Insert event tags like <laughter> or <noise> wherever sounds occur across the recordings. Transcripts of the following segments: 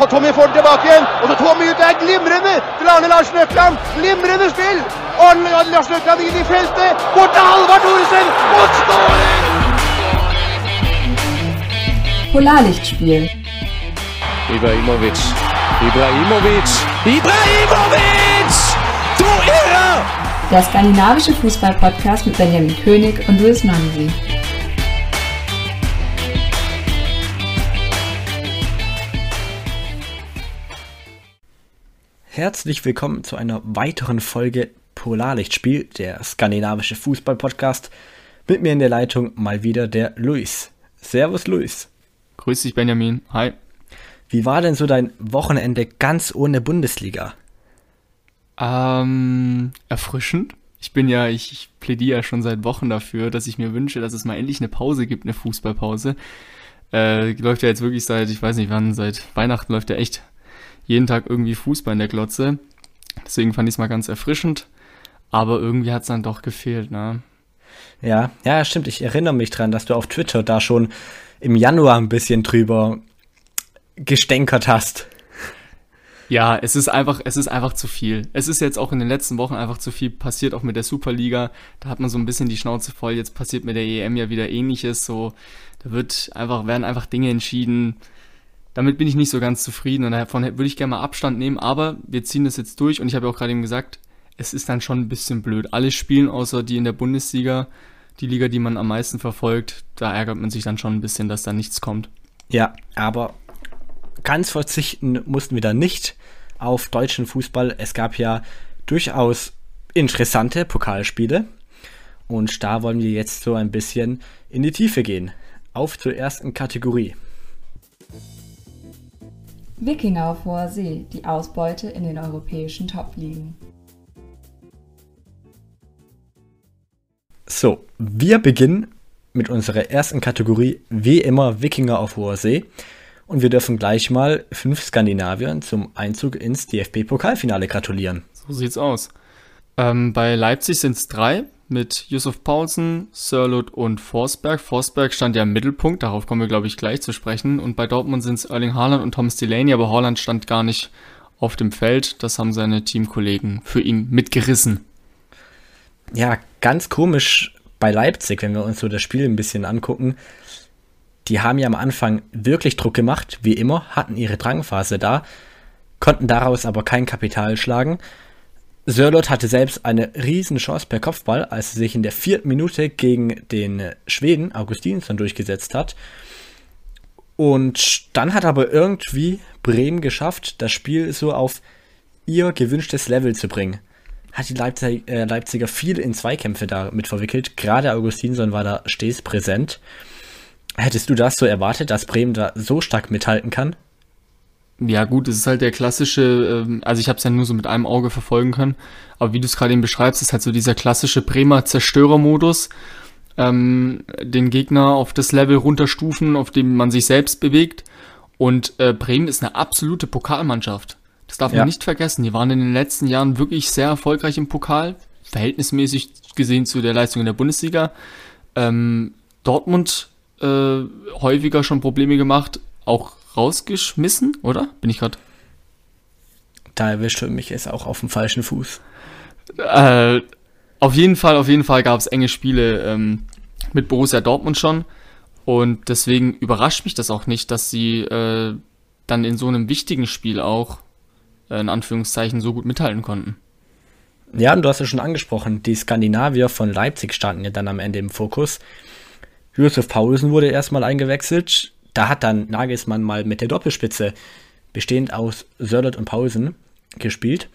Og Tommy får den tilbake igjen. Og så Tommy ut er glimrende til Arne Larsen Økland. Glimrende spill. Arne Larsen Økland inn i feltet. Bort til Halvard Thoresen. Og skåring! Polarlichtspiel. Ibrahimovic. Ibrahimovic. Ibrahimovic! Du Irrer! Der skandinavische Fußball-Podcast mit Benjamin König und Louis Mansi. Herzlich willkommen zu einer weiteren Folge Polarlichtspiel, der skandinavische Fußball-Podcast. Mit mir in der Leitung mal wieder der Luis. Servus Luis. Grüß dich, Benjamin. Hi. Wie war denn so dein Wochenende ganz ohne Bundesliga? Ähm, erfrischend. Ich bin ja, ich, ich plädiere ja schon seit Wochen dafür, dass ich mir wünsche, dass es mal endlich eine Pause gibt, eine Fußballpause. Äh, läuft ja jetzt wirklich seit, ich weiß nicht wann, seit Weihnachten läuft ja echt jeden Tag irgendwie Fußball in der Glotze. Deswegen fand ich es mal ganz erfrischend. Aber irgendwie hat es dann doch gefehlt, ne? Ja, ja, stimmt. Ich erinnere mich dran, dass du auf Twitter da schon im Januar ein bisschen drüber gestänkert hast. Ja, es ist einfach, es ist einfach zu viel. Es ist jetzt auch in den letzten Wochen einfach zu viel passiert, auch mit der Superliga. Da hat man so ein bisschen die Schnauze voll. Jetzt passiert mit der EM ja wieder ähnliches. So, da wird einfach, werden einfach Dinge entschieden. Damit bin ich nicht so ganz zufrieden und davon würde ich gerne mal Abstand nehmen, aber wir ziehen das jetzt durch und ich habe ja auch gerade eben gesagt, es ist dann schon ein bisschen blöd. Alle spielen außer die in der Bundesliga, die Liga, die man am meisten verfolgt, da ärgert man sich dann schon ein bisschen, dass da nichts kommt. Ja, aber ganz verzichten mussten wir da nicht auf deutschen Fußball. Es gab ja durchaus interessante Pokalspiele und da wollen wir jetzt so ein bisschen in die Tiefe gehen. Auf zur ersten Kategorie. Wikinger auf hoher See, die Ausbeute in den europäischen Top-Ligen. So, wir beginnen mit unserer ersten Kategorie, wie immer Wikinger auf hoher See. Und wir dürfen gleich mal fünf Skandinaviern zum Einzug ins DFB-Pokalfinale gratulieren. So sieht's aus. Ähm, bei Leipzig sind es drei mit Yusuf Paulsen, Sörlot und Forsberg. Forsberg stand ja im Mittelpunkt, darauf kommen wir, glaube ich, gleich zu sprechen. Und bei Dortmund sind es Erling Haaland und Thomas Delaney, aber Haaland stand gar nicht auf dem Feld. Das haben seine Teamkollegen für ihn mitgerissen. Ja, ganz komisch bei Leipzig, wenn wir uns so das Spiel ein bisschen angucken. Die haben ja am Anfang wirklich Druck gemacht, wie immer, hatten ihre Drangphase da, konnten daraus aber kein Kapital schlagen. Sörlot hatte selbst eine riesen Chance per Kopfball, als er sich in der vierten Minute gegen den Schweden Augustinsson durchgesetzt hat. Und dann hat aber irgendwie Bremen geschafft, das Spiel so auf ihr gewünschtes Level zu bringen. Hat die Leipzig, äh, Leipziger viel in Zweikämpfe damit verwickelt. Gerade Augustinsson war da stets präsent. Hättest du das so erwartet, dass Bremen da so stark mithalten kann? Ja, gut, es ist halt der klassische, ähm, also ich habe es ja nur so mit einem Auge verfolgen können, aber wie du es gerade eben beschreibst, ist halt so dieser klassische Bremer Zerstörermodus, ähm, den Gegner auf das Level runterstufen, auf dem man sich selbst bewegt. Und äh, Bremen ist eine absolute Pokalmannschaft. Das darf man nicht vergessen. Die waren in den letzten Jahren wirklich sehr erfolgreich im Pokal, verhältnismäßig gesehen zu der Leistung in der Bundesliga. Ähm, Dortmund äh, häufiger schon Probleme gemacht, auch rausgeschmissen, oder? Bin ich gerade? Da erwischt mich jetzt auch auf dem falschen Fuß. Äh, auf jeden Fall, auf jeden Fall gab es enge Spiele ähm, mit Borussia Dortmund schon. Und deswegen überrascht mich das auch nicht, dass sie äh, dann in so einem wichtigen Spiel auch äh, in Anführungszeichen so gut mithalten konnten. Ja, und du hast es schon angesprochen, die Skandinavier von Leipzig standen ja dann am Ende im Fokus. Josef Paulsen wurde erstmal eingewechselt. Da hat dann Nagelsmann mal mit der Doppelspitze, bestehend aus Sörlot und Paulsen, gespielt.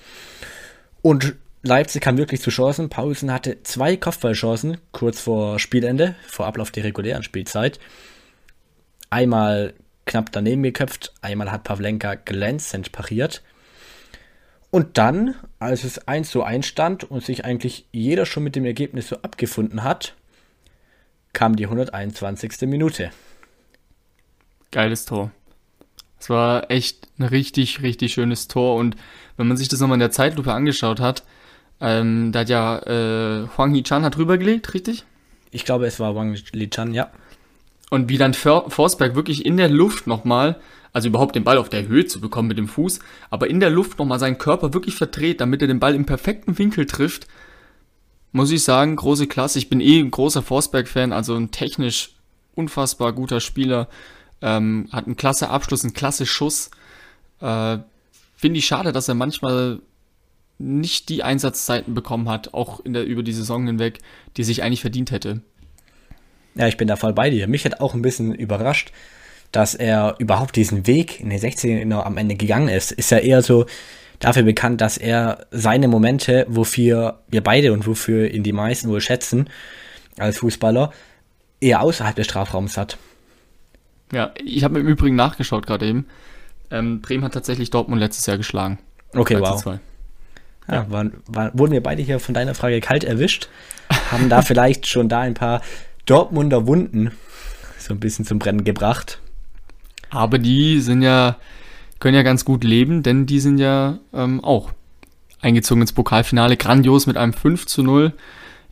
Und Leipzig kam wirklich zu Chancen. Paulsen hatte zwei Kopfballchancen kurz vor Spielende, vor Ablauf der regulären Spielzeit. Einmal knapp daneben geköpft, einmal hat Pavlenka glänzend pariert. Und dann, als es 1 zu 1 stand und sich eigentlich jeder schon mit dem Ergebnis so abgefunden hat, kam die 121. Minute. Geiles Tor. Es war echt ein richtig, richtig schönes Tor. Und wenn man sich das nochmal in der Zeitlupe angeschaut hat, ähm, da hat ja äh, Huang Yi-Chan hat rübergelegt, richtig? Ich glaube, es war Wang Li-Chan, ja. Und wie dann Forsberg wirklich in der Luft nochmal, also überhaupt den Ball auf der Höhe zu bekommen mit dem Fuß, aber in der Luft nochmal seinen Körper wirklich verdreht, damit er den Ball im perfekten Winkel trifft, muss ich sagen, große Klasse. Ich bin eh ein großer Forsberg-Fan, also ein technisch unfassbar guter Spieler. Ähm, hat einen klasse Abschluss, einen klasse Schuss. Äh, Finde ich schade, dass er manchmal nicht die Einsatzzeiten bekommen hat, auch in der, über die Saison hinweg, die sich eigentlich verdient hätte. Ja, ich bin da voll bei dir. Mich hat auch ein bisschen überrascht, dass er überhaupt diesen Weg in den 16 am Ende gegangen ist. Ist ja eher so dafür bekannt, dass er seine Momente, wofür wir beide und wofür ihn die meisten wohl schätzen, als Fußballer, eher außerhalb des Strafraums hat. Ja, ich habe im Übrigen nachgeschaut gerade eben. Ähm, Bremen hat tatsächlich Dortmund letztes Jahr geschlagen. Okay, wow. Ja, ja. Waren, waren, wurden wir beide hier von deiner Frage kalt erwischt? Haben da <laughs> vielleicht schon da ein paar Dortmunder Wunden so ein bisschen zum Brennen gebracht? Aber die sind ja, können ja ganz gut leben, denn die sind ja ähm, auch eingezogen ins Pokalfinale. Grandios mit einem 5 zu 0.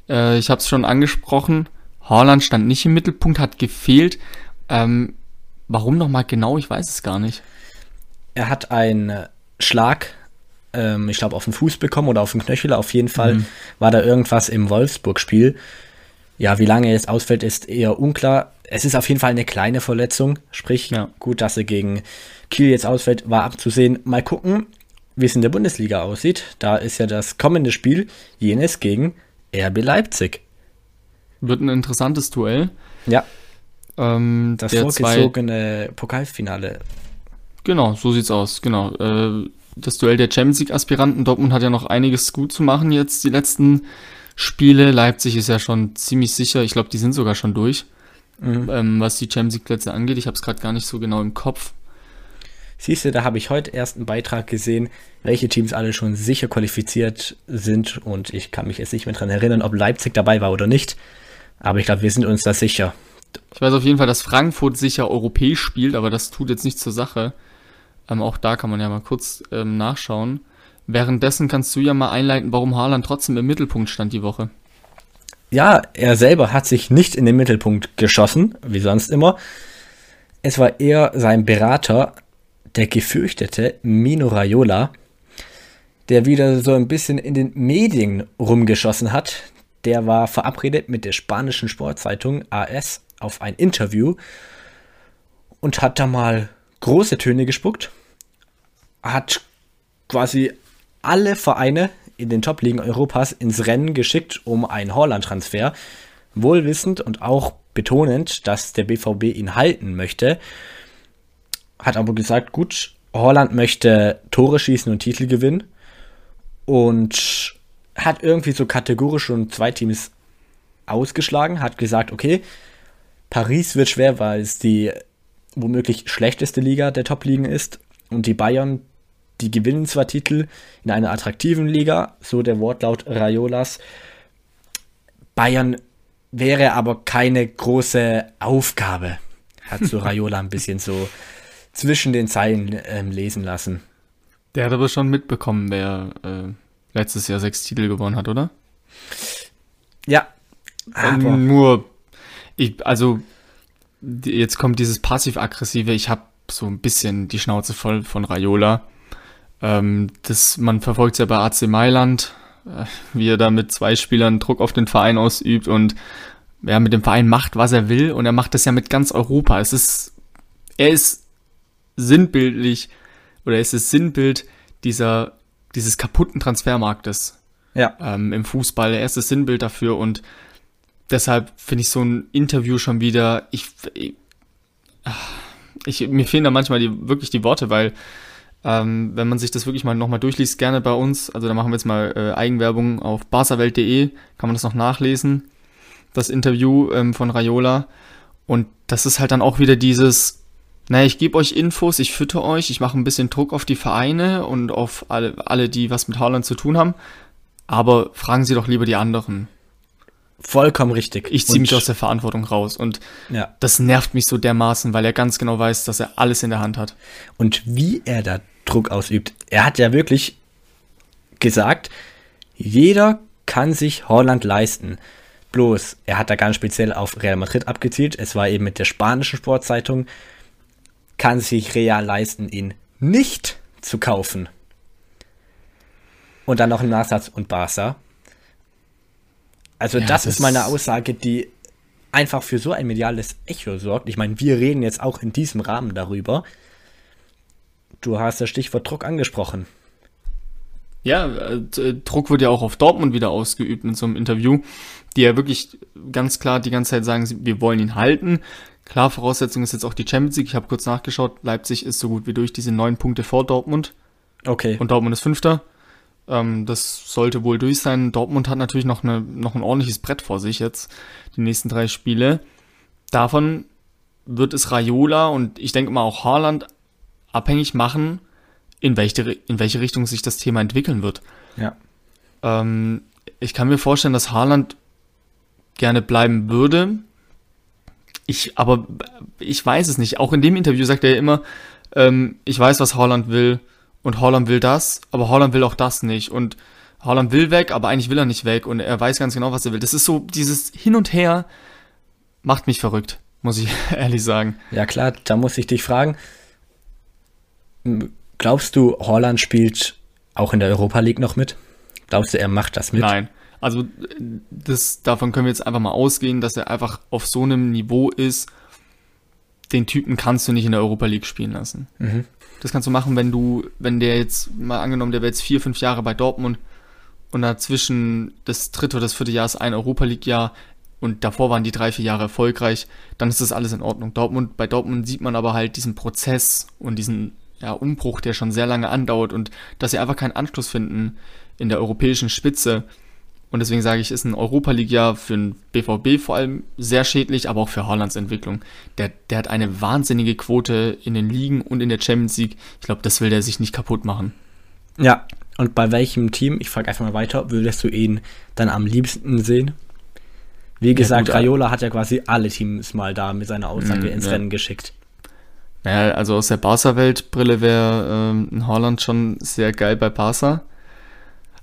Äh, ich habe es schon angesprochen. Haaland stand nicht im Mittelpunkt, hat gefehlt. Ähm, warum nochmal genau? Ich weiß es gar nicht. Er hat einen Schlag, ähm, ich glaube, auf den Fuß bekommen oder auf den Knöchel. Auf jeden Fall mhm. war da irgendwas im Wolfsburg-Spiel. Ja, wie lange er jetzt ausfällt, ist eher unklar. Es ist auf jeden Fall eine kleine Verletzung. Sprich, ja. gut, dass er gegen Kiel jetzt ausfällt, war abzusehen. Mal gucken, wie es in der Bundesliga aussieht. Da ist ja das kommende Spiel jenes gegen RB Leipzig. Wird ein interessantes Duell. Ja. Ähm, das vorgezogene zwei... Pokalfinale. Genau, so sieht's aus. Genau. Äh, das Duell der Champions League-Aspiranten. Dortmund hat ja noch einiges gut zu machen jetzt, die letzten Spiele. Leipzig ist ja schon ziemlich sicher. Ich glaube, die sind sogar schon durch, mhm. ähm, was die Champions League-Plätze angeht. Ich habe es gerade gar nicht so genau im Kopf. Siehst du, da habe ich heute erst einen Beitrag gesehen, welche Teams alle schon sicher qualifiziert sind und ich kann mich jetzt nicht mehr daran erinnern, ob Leipzig dabei war oder nicht. Aber ich glaube, wir sind uns da sicher. Ich weiß auf jeden Fall, dass Frankfurt sicher europäisch spielt, aber das tut jetzt nichts zur Sache. Ähm, auch da kann man ja mal kurz ähm, nachschauen. Währenddessen kannst du ja mal einleiten, warum Haaland trotzdem im Mittelpunkt stand die Woche. Ja, er selber hat sich nicht in den Mittelpunkt geschossen, wie sonst immer. Es war eher sein Berater, der gefürchtete Mino Raiola, der wieder so ein bisschen in den Medien rumgeschossen hat, der war verabredet mit der spanischen Sportzeitung AS auf ein Interview und hat da mal große Töne gespuckt, hat quasi alle Vereine in den Top-Ligen Europas ins Rennen geschickt um einen Holland-Transfer, wohlwissend und auch betonend, dass der BVB ihn halten möchte, hat aber gesagt, gut, Holland möchte Tore schießen und Titel gewinnen und hat irgendwie so kategorisch schon zwei Teams ausgeschlagen, hat gesagt, okay, Paris wird schwer, weil es die womöglich schlechteste Liga der Top-Ligen ist und die Bayern, die gewinnen zwar Titel in einer attraktiven Liga, so der Wortlaut Raiolas. Bayern wäre aber keine große Aufgabe, hat so <laughs> Raiola ein bisschen so zwischen den Zeilen ähm, lesen lassen. Der hat aber schon mitbekommen, wer äh, letztes Jahr sechs Titel gewonnen hat, oder? Ja. Aber nur, ich, also, jetzt kommt dieses passiv-aggressive, ich habe so ein bisschen die Schnauze voll von Raiola. Ähm, das, man verfolgt es ja bei AC Mailand, äh, wie er da mit zwei Spielern Druck auf den Verein ausübt und ja, mit dem Verein macht, was er will und er macht das ja mit ganz Europa. Es ist, er ist sinnbildlich oder es ist Sinnbild dieser dieses kaputten Transfermarktes ja. ähm, im Fußball. Er ist das Sinnbild dafür und deshalb finde ich so ein Interview schon wieder, ich, ich, ich, mir fehlen da manchmal die, wirklich die Worte, weil ähm, wenn man sich das wirklich mal nochmal durchliest, gerne bei uns, also da machen wir jetzt mal äh, Eigenwerbung auf barsawelt.de, kann man das noch nachlesen, das Interview ähm, von Raiola und das ist halt dann auch wieder dieses, naja, ich gebe euch Infos, ich fütter euch, ich mache ein bisschen Druck auf die Vereine und auf alle, alle, die was mit Haaland zu tun haben. Aber fragen Sie doch lieber die anderen. Vollkommen richtig. Ich ziehe mich aus der Verantwortung raus. Und ja. das nervt mich so dermaßen, weil er ganz genau weiß, dass er alles in der Hand hat. Und wie er da Druck ausübt. Er hat ja wirklich gesagt, jeder kann sich Holland leisten. Bloß, er hat da ganz speziell auf Real Madrid abgezielt. Es war eben mit der spanischen Sportzeitung. Kann sich Real leisten, ihn nicht zu kaufen. Und dann noch ein Nachsatz und Barca. Also Ja, das, das- ist mal eine Aussage, die einfach für so ein mediales Echo sorgt. Ich meine, wir reden jetzt auch in diesem Rahmen darüber. Du hast das Stichwort Druck angesprochen. Ja, äh, Druck wird ja auch auf Dortmund wieder ausgeübt in so einem Interview, die ja wirklich ganz klar die ganze Zeit sagen, wir wollen ihn halten. Klar, Voraussetzung ist jetzt auch die Champions League. Ich habe kurz nachgeschaut, Leipzig ist so gut wie durch diese neun Punkte vor Dortmund Okay. und Dortmund ist Fünfter. Ähm, das sollte wohl durch sein. Dortmund hat natürlich noch, eine, noch ein ordentliches Brett vor sich jetzt, die nächsten drei Spiele. Davon wird es Raiola und ich denke mal auch Haaland abhängig machen, in welche, in welche Richtung sich das Thema entwickeln wird. ja. Ähm, ich kann mir vorstellen, dass Haaland gerne bleiben würde. Ich, aber ich weiß es nicht. Auch in dem Interview sagt er ja immer, ähm, ich weiß, was Haaland will und Haaland will das, aber Haaland will auch das nicht. Und Haaland will weg, aber eigentlich will er nicht weg und er weiß ganz genau, was er will. Das ist so, dieses Hin und Her macht mich verrückt, muss ich <laughs> ehrlich sagen. Ja klar, da muss ich dich fragen. Glaubst du, Holland spielt auch in der Europa League noch mit? Glaubst du, er macht das mit? Nein. Also das, davon können wir jetzt einfach mal ausgehen, dass er einfach auf so einem Niveau ist, den Typen kannst du nicht in der Europa League spielen lassen. Das kannst du machen, wenn du, wenn der jetzt, mal angenommen, der wäre jetzt vier, fünf Jahre bei Dortmund und dazwischen das dritte oder das vierte Jahr ist ein Europa League-Jahr und davor waren die drei, vier Jahre erfolgreich, dann ist das alles in Ordnung. Dortmund, bei Dortmund sieht man aber halt diesen Prozess und diesen ja, Umbruch, der schon sehr lange andauert und dass sie einfach keinen Anschluss finden in der europäischen Spitze. Und deswegen sage ich, ist ein Europa League-Jahr für den BVB vor allem sehr schädlich, aber auch für Haalands Entwicklung. Der, der hat eine wahnsinnige Quote in den Ligen und in der Champions League. Ich glaube, das will der sich nicht kaputt machen. Ja. Und bei welchem Team, ich frage einfach mal weiter, würdest du ihn dann am liebsten sehen? Wie gesagt, gut, Raiola hat ja quasi alle Teams mal da mit seiner Aussage Mm, ins ja. Rennen geschickt. Naja, also aus der Barca-Welt-Brille wäre ähm, ein Haaland schon sehr geil bei Barca.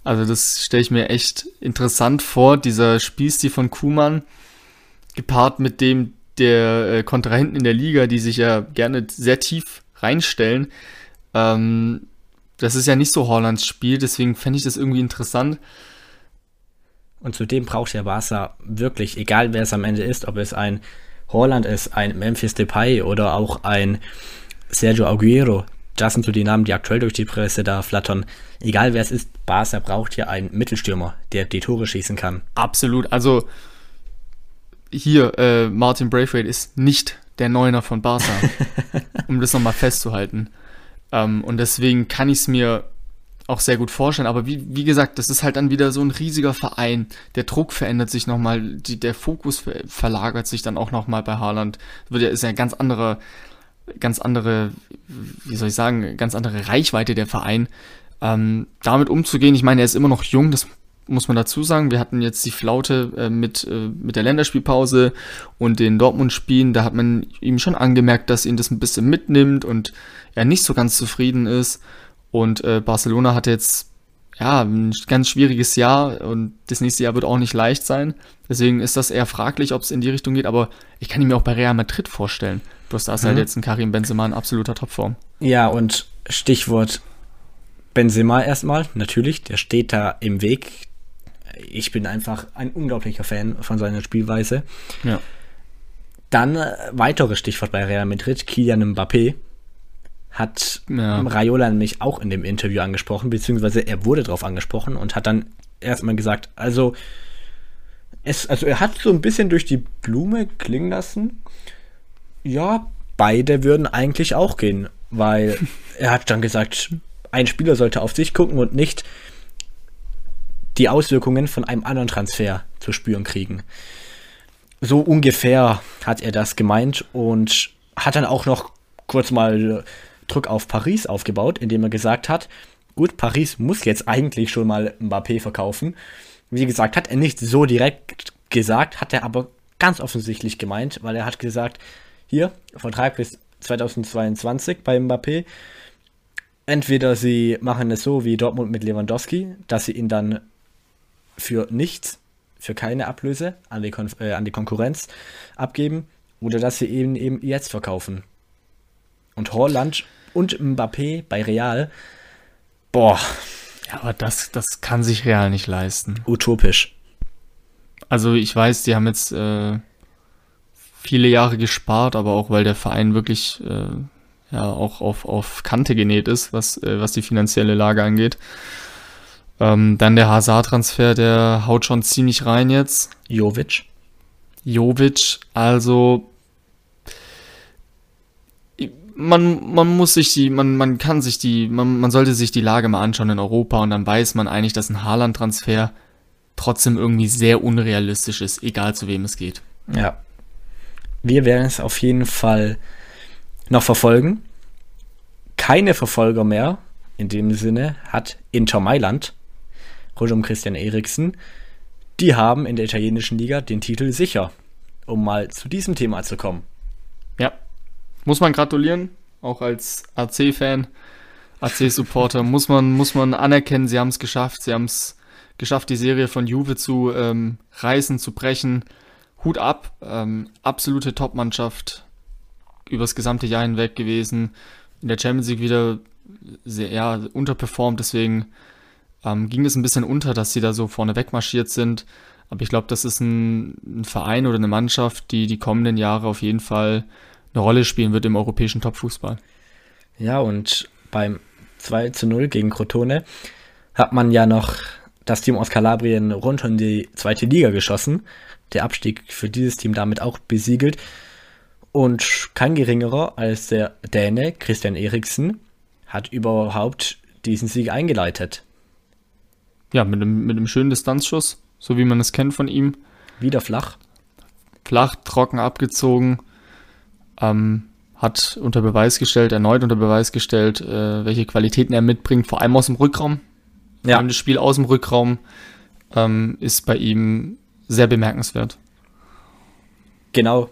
Also das stelle ich mir echt interessant vor, dieser Spielstil von Kuman, gepaart mit dem der äh, Kontrahenten in der Liga, die sich ja gerne sehr tief reinstellen. Ähm, das ist ja nicht so Haalands Spiel, deswegen fände ich das irgendwie interessant. Und zudem braucht der Barca wirklich, egal wer es am Ende ist, ob es ein Holland ist, ein Memphis Depay oder auch ein Sergio Aguero, das sind so die Namen, die aktuell durch die Presse da flattern. Egal wer es ist, Barca braucht hier einen Mittelstürmer, der die Tore schießen kann. Absolut. Also hier, äh, Martin Braithwaite ist nicht der Neuner von Barca, <laughs> um das nochmal festzuhalten. Ähm, und deswegen kann ich es mir auch sehr gut vorstellen. Aber wie, wie gesagt, das ist halt dann wieder so ein riesiger Verein. Der Druck verändert sich nochmal, die, der Fokus ver verlagert sich dann auch nochmal bei Haaland. Wird ja, ist ja ein ganz anderer, ganz andere, wie soll ich sagen, ganz andere Reichweite der Verein. Ähm, damit umzugehen, ich meine, er ist immer noch jung, das muss man dazu sagen. Wir hatten jetzt die Flaute äh, mit, äh, mit der Länderspielpause und den Dortmund-Spielen. Da hat man ihm schon angemerkt, dass ihn das ein bisschen mitnimmt und er nicht so ganz zufrieden ist. Und äh, Barcelona hat jetzt ja ein ganz schwieriges Jahr und das nächste Jahr wird auch nicht leicht sein. Deswegen ist das eher fraglich, ob es in die Richtung geht. Aber ich kann ihn mir auch bei Real Madrid vorstellen. Bloß da ist halt jetzt ein Karim Benzema in absoluter Topform. Ja, und Stichwort Benzema erstmal, natürlich, der steht da im Weg. Ich bin einfach ein unglaublicher Fan von seiner Spielweise. Ja. Dann äh, weiteres Stichwort bei Real Madrid, Kylian Mbappé hat Ja. Raiola nämlich auch in dem Interview angesprochen, beziehungsweise er wurde darauf angesprochen und hat dann erstmal gesagt, also es, also er hat so ein bisschen durch die Blume klingen lassen, ja, beide würden eigentlich auch gehen, weil <laughs> er hat dann gesagt, ein Spieler sollte auf sich gucken und nicht die Auswirkungen von einem anderen Transfer zu spüren kriegen. So ungefähr hat er das gemeint und hat dann auch noch kurz mal Druck auf Paris aufgebaut, indem er gesagt hat, gut, Paris muss jetzt eigentlich schon mal Mbappé verkaufen. Wie gesagt, hat er nicht so direkt gesagt, hat er aber ganz offensichtlich gemeint, weil er hat gesagt, hier, Vertrag bis 2022 bei Mbappé. Entweder sie machen es so wie Dortmund mit Lewandowski, dass sie ihn dann für nichts für keine Ablöse an die, Kon äh, an die Konkurrenz abgeben oder dass sie eben, eben jetzt verkaufen. Und Holland und Mbappé bei Real, boah, Ja, aber das, das kann sich Real nicht leisten. utopisch. Also ich weiß, die haben jetzt äh, viele Jahre gespart, aber auch weil der Verein wirklich äh, ja auch auf, auf Kante genäht ist, was, äh, was die finanzielle Lage angeht. Ähm, dann der Hazard-Transfer, der haut schon ziemlich rein jetzt. Jovic. Jovic, also man, man muss sich die, man, man kann sich die, man, man sollte sich die Lage mal anschauen in Europa und dann weiß man eigentlich, dass ein Haaland-Transfer trotzdem irgendwie sehr unrealistisch ist, egal zu wem es geht. Ja. Wir werden es auf jeden Fall noch verfolgen. Keine Verfolger mehr, in dem Sinne, hat Inter Mailand, rund um Christian Eriksen. Die haben in der italienischen Liga den Titel sicher, um mal zu diesem Thema zu kommen. Ja, muss man gratulieren, auch als AC-Fan, AC-Supporter, muss man, muss man anerkennen, sie haben es geschafft, sie haben es geschafft, die Serie von Juve zu ähm, reißen, zu brechen. Hut ab, ähm, absolute Top-Mannschaft übers gesamte Jahr hinweg gewesen. In der Champions League wieder sehr ja, unterperformt, deswegen ähm, ging es ein bisschen unter, dass sie da so vorne wegmarschiert sind. Aber ich glaube, das ist ein, ein Verein oder eine Mannschaft, die die kommenden Jahre auf jeden Fall eine Rolle spielen wird im europäischen Topfußball. Ja, und beim 2 zu 0 gegen Crotone hat man ja noch das Team aus Kalabrien rund um die zweite Liga geschossen. Der Abstieg für dieses Team damit auch besiegelt. Und kein geringerer als der Däne Christian Eriksen hat überhaupt diesen Sieg eingeleitet. Ja, mit einem, mit einem schönen Distanzschuss, so wie man es kennt von ihm. Wieder flach. Flach, trocken abgezogen. Ähm, hat unter Beweis gestellt, erneut unter Beweis gestellt, äh, welche Qualitäten er mitbringt, vor allem aus dem Rückraum. Vor Ja. allem das Spiel aus dem Rückraum ähm, ist bei ihm sehr bemerkenswert. Genau.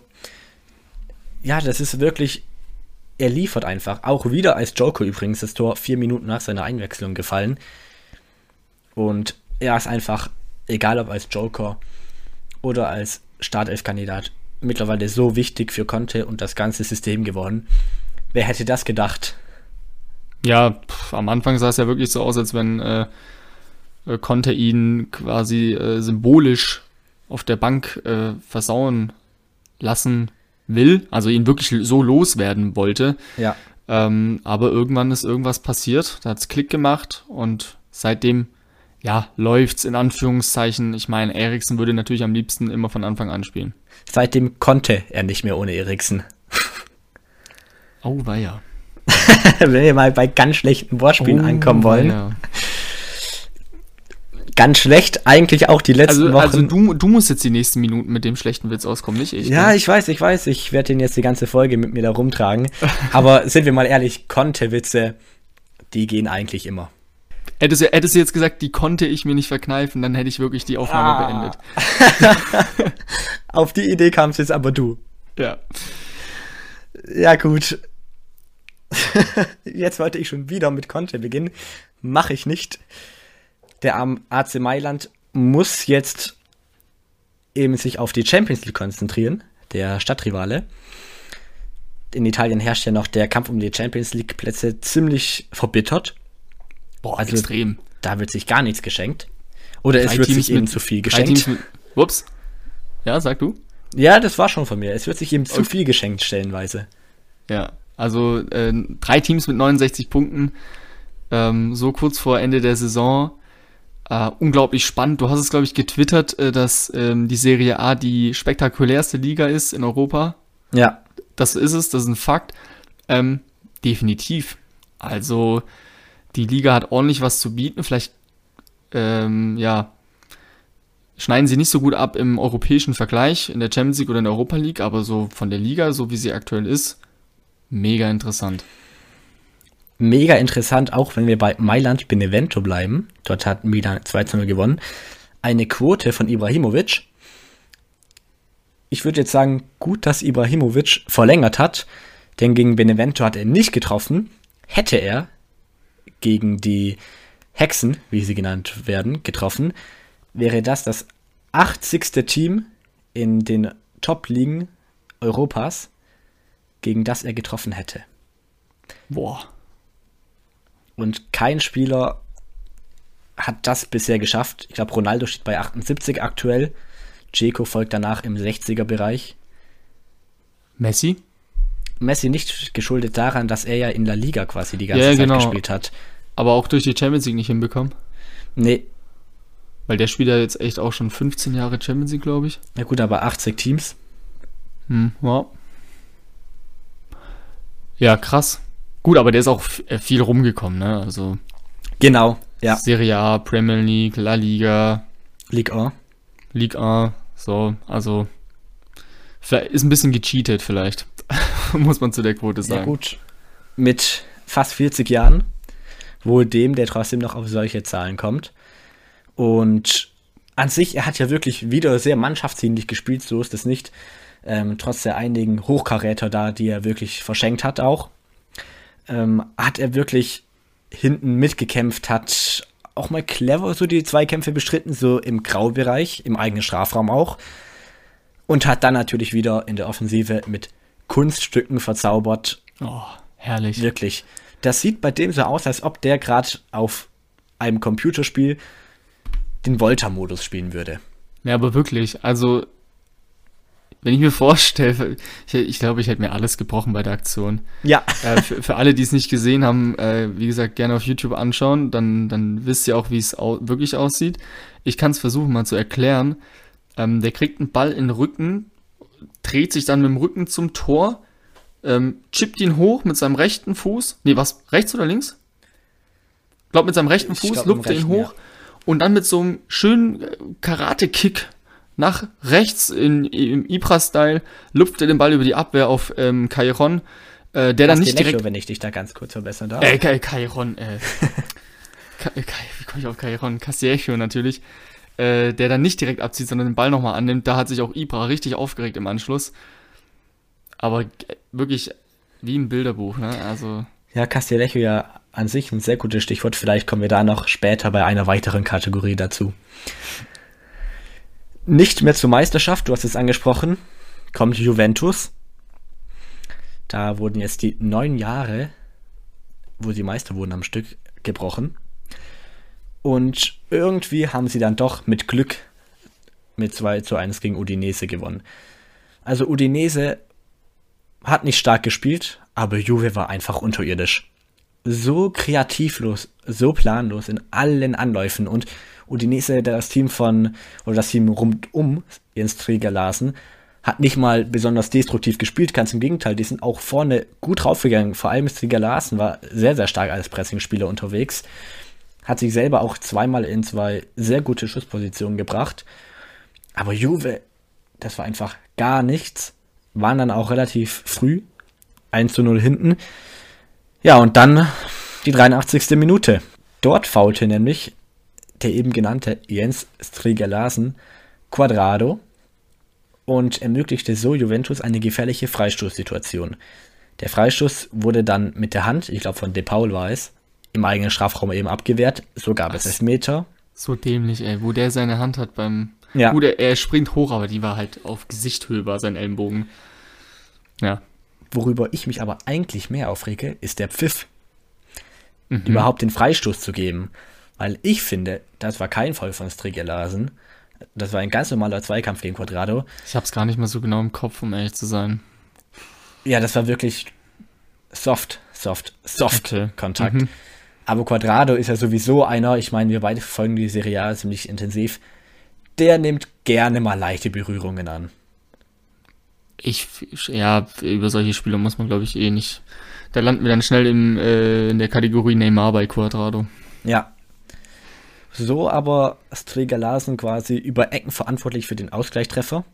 Ja, das ist wirklich. Er liefert einfach. Auch wieder als Joker übrigens das Tor vier Minuten nach seiner Einwechslung gefallen. Und er ist einfach, egal ob als Joker oder als Startelf-Kandidat, mittlerweile so wichtig für Conte und das ganze System geworden. Wer hätte das gedacht? Ja, pff, am Anfang sah es ja wirklich so aus, als wenn äh, äh, Conte ihn quasi äh, symbolisch auf der Bank äh, versauen lassen will, also ihn wirklich so loswerden wollte. Ja. Ähm, aber irgendwann ist irgendwas passiert, da hat's Klick gemacht und seitdem, ja, läuft's in Anführungszeichen. Ich meine, Eriksen würde natürlich am liebsten immer von Anfang an spielen. Seitdem konnte er nicht mehr ohne Eriksen. Oh, weia. <laughs> Wenn wir mal bei ganz schlechten Wortspielen Oh, ankommen wollen. weia. Ganz schlecht, eigentlich auch die letzten Also, Wochen. also du, du musst jetzt die nächsten Minuten mit dem schlechten Witz auskommen, nicht ich. Ja, ne? ich weiß, ich weiß. Ich werde den jetzt die ganze Folge mit mir da rumtragen. Aber <laughs> sind wir mal ehrlich, Konte-Witze, die gehen eigentlich immer. Hättest du, hättest du jetzt gesagt, die konnte ich mir nicht verkneifen, dann hätte ich wirklich die Aufnahme Ah. beendet. <laughs> Auf die Idee kamst jetzt aber du. Ja. Ja, gut. <laughs> jetzt wollte ich schon wieder mit Conte beginnen. Mache ich nicht. Der am AC Mailand muss jetzt eben sich auf die Champions League konzentrieren, der Stadtrivale. In Italien herrscht ja noch der Kampf um die Champions League Plätze ziemlich verbittert. Boah, Also- extrem. Da wird sich gar nichts geschenkt. Oder es Drei wird Teams sich eben zu viel geschenkt. Mit, Ups. Ja, sag du. Ja, das war schon von mir. Es wird sich eben zu Okay. viel geschenkt stellenweise. Ja, also äh, drei Teams mit 69 Punkten, ähm, so kurz vor Ende der Saison. Äh, unglaublich spannend. Du hast es, glaube ich, getwittert, äh, dass ähm, die Serie A die spektakulärste Liga ist in Europa. Ja, Das ist es, das ist ein Fakt. Ähm, definitiv. Also die Liga hat ordentlich was zu bieten. Vielleicht, ähm, ja, schneiden sie nicht so gut ab im europäischen Vergleich, in der Champions League oder in der Europa League, aber so von der Liga, so wie sie aktuell ist, mega interessant. Mega interessant, auch wenn wir bei Mailand Benevento bleiben. Dort hat Milan 2 zu 0 gewonnen. Eine Quote von Ibrahimovic. Ich würde jetzt sagen, gut, dass Ibrahimovic verlängert hat, denn gegen Benevento hat er nicht getroffen. Hätte er gegen die Hexen, wie sie genannt werden, getroffen, wäre das das 80. Team in den Top-Ligen Europas, gegen das er getroffen hätte. Boah. Und kein Spieler hat das bisher geschafft. Ich glaube, Ronaldo steht bei 78 aktuell. Dzeko folgt danach im 60er-Bereich. Messi? Messi nicht geschuldet daran, dass er ja in La Liga quasi die ganze Ja, Zeit genau. gespielt hat. Aber auch durch die Champions League nicht hinbekommen. Nee, Weil der spielt ja jetzt echt auch schon 15 Jahre Champions League, glaube ich. na gut, aber 80 Teams. Hm, ja. Ja, krass. Gut, aber der ist auch äh, viel rumgekommen, ne? Also Genau, ja. Serie A, Premier League, La Liga, Ligue 1. Ligue A, so, also ist ein bisschen gecheatet vielleicht. <laughs> Muss man zu der Quote Ja sagen. gut, mit fast 40 Jahren, wohl dem, der trotzdem noch auf solche Zahlen kommt. Und an sich, er hat ja wirklich wieder sehr mannschaftsdienlich gespielt, so ist es nicht. Ähm, trotz der einigen Hochkaräter da, die er wirklich verschenkt hat auch, ähm, hat er wirklich hinten mitgekämpft, hat auch mal clever so die Zweikämpfe bestritten, so im Graubereich, im eigenen Strafraum auch. Und hat dann natürlich wieder in der Offensive mit Kunststücken verzaubert, Oh, herrlich. Wirklich. Das sieht bei dem so aus, als ob der gerade auf einem Computerspiel den Volta-Modus spielen würde. Ja, aber wirklich, also wenn ich mir vorstelle, ich, ich glaube, ich hätte mir alles gebrochen bei der Aktion. Ja. Äh, für, für alle, die es nicht gesehen haben, äh, wie gesagt, gerne auf YouTube anschauen, dann, dann wisst ihr auch, wie es au wirklich aussieht. Ich kann es versuchen mal zu erklären. Ähm, der kriegt einen Ball in den Rücken, dreht sich dann mit dem Rücken zum Tor, ähm, chippt ihn hoch mit seinem rechten Fuß. Nee, was? Rechts oder links? Ich glaube, mit seinem rechten Fuß lupft er ihn hoch und dann mit so einem schönen äh, Karate-Kick nach rechts in, im Ibra-Style lupft er den Ball über die Abwehr auf ähm, Kairon, äh, der dann nicht direkt wenn ich dich da ganz kurz verbessern darf. äh, Kai, Kairon, äh. <laughs> Kai, Kai, wie komme ich auf Kairon? Castillejo natürlich. Äh, der dann nicht direkt abzieht, sondern den Ball nochmal annimmt. Da hat sich auch Ibra richtig aufgeregt im Anschluss. Aber äh, wirklich wie im Bilderbuch, ne? Also, Ja, Castelletto ja an sich ein sehr gutes Stichwort. Vielleicht kommen wir da noch später bei einer weiteren Kategorie dazu. Nicht mehr zur Meisterschaft, du hast es angesprochen, kommt Juventus. Da wurden jetzt die neun Jahre, wo sie Meister wurden, am Stück gebrochen. Und irgendwie haben sie dann doch mit Glück mit 2 zu 1 gegen Udinese gewonnen. Also Udinese hat nicht stark gespielt, aber Juve war einfach unterirdisch. So kreativlos, so planlos in allen Anläufen und Udinese, das Team von, oder das Team rund um Jens Träger Larsen, hat nicht mal besonders destruktiv gespielt, ganz im Gegenteil, die sind auch vorne gut draufgegangen. Vor allem Striga Larsen war sehr, sehr stark als Pressingspieler unterwegs. Hat sich selber auch zweimal in zwei sehr gute Schusspositionen gebracht. Aber Juve, das war einfach gar nichts. Waren dann auch relativ früh 1 zu 0 hinten. Ja, und dann die 83. Minute. Dort faulte nämlich der eben genannte Jens Striga Larsen Quadrado und ermöglichte so Juventus eine gefährliche Freistoßsituation. Der Freistoß wurde dann mit der Hand, ich glaube von De Paul war es, im eigenen Strafraum eben abgewehrt. So gab es Elfmeter. so dämlich, ey. Wo der seine Hand hat beim. Ja. Gut, er, er springt hoch, aber die war halt auf Gesichthöhe, war sein Ellenbogen. Ja. Worüber ich mich aber eigentlich mehr aufrege, ist der Pfiff. Überhaupt den Freistoß zu geben. Weil ich finde, das war kein Fall von Striga Larsen. Das war ein ganz normaler Zweikampf gegen Quadrado. Ich hab's gar nicht mehr so genau im Kopf, um ehrlich zu sein. Ja, das war wirklich soft, soft, soft Okay. Kontakt. Mhm. Aber Quadrado ist ja sowieso einer, ich meine, wir beide verfolgen die Serie A ziemlich intensiv. Der nimmt gerne mal leichte Berührungen an. Ich, ja, über solche Spiele muss man, glaube ich, eh nicht. Da landen wir dann schnell im, äh, in der Kategorie Neymar bei Quadrado. Ja. So aber Striga Larsen quasi über Ecken verantwortlich für den Ausgleichstreffer.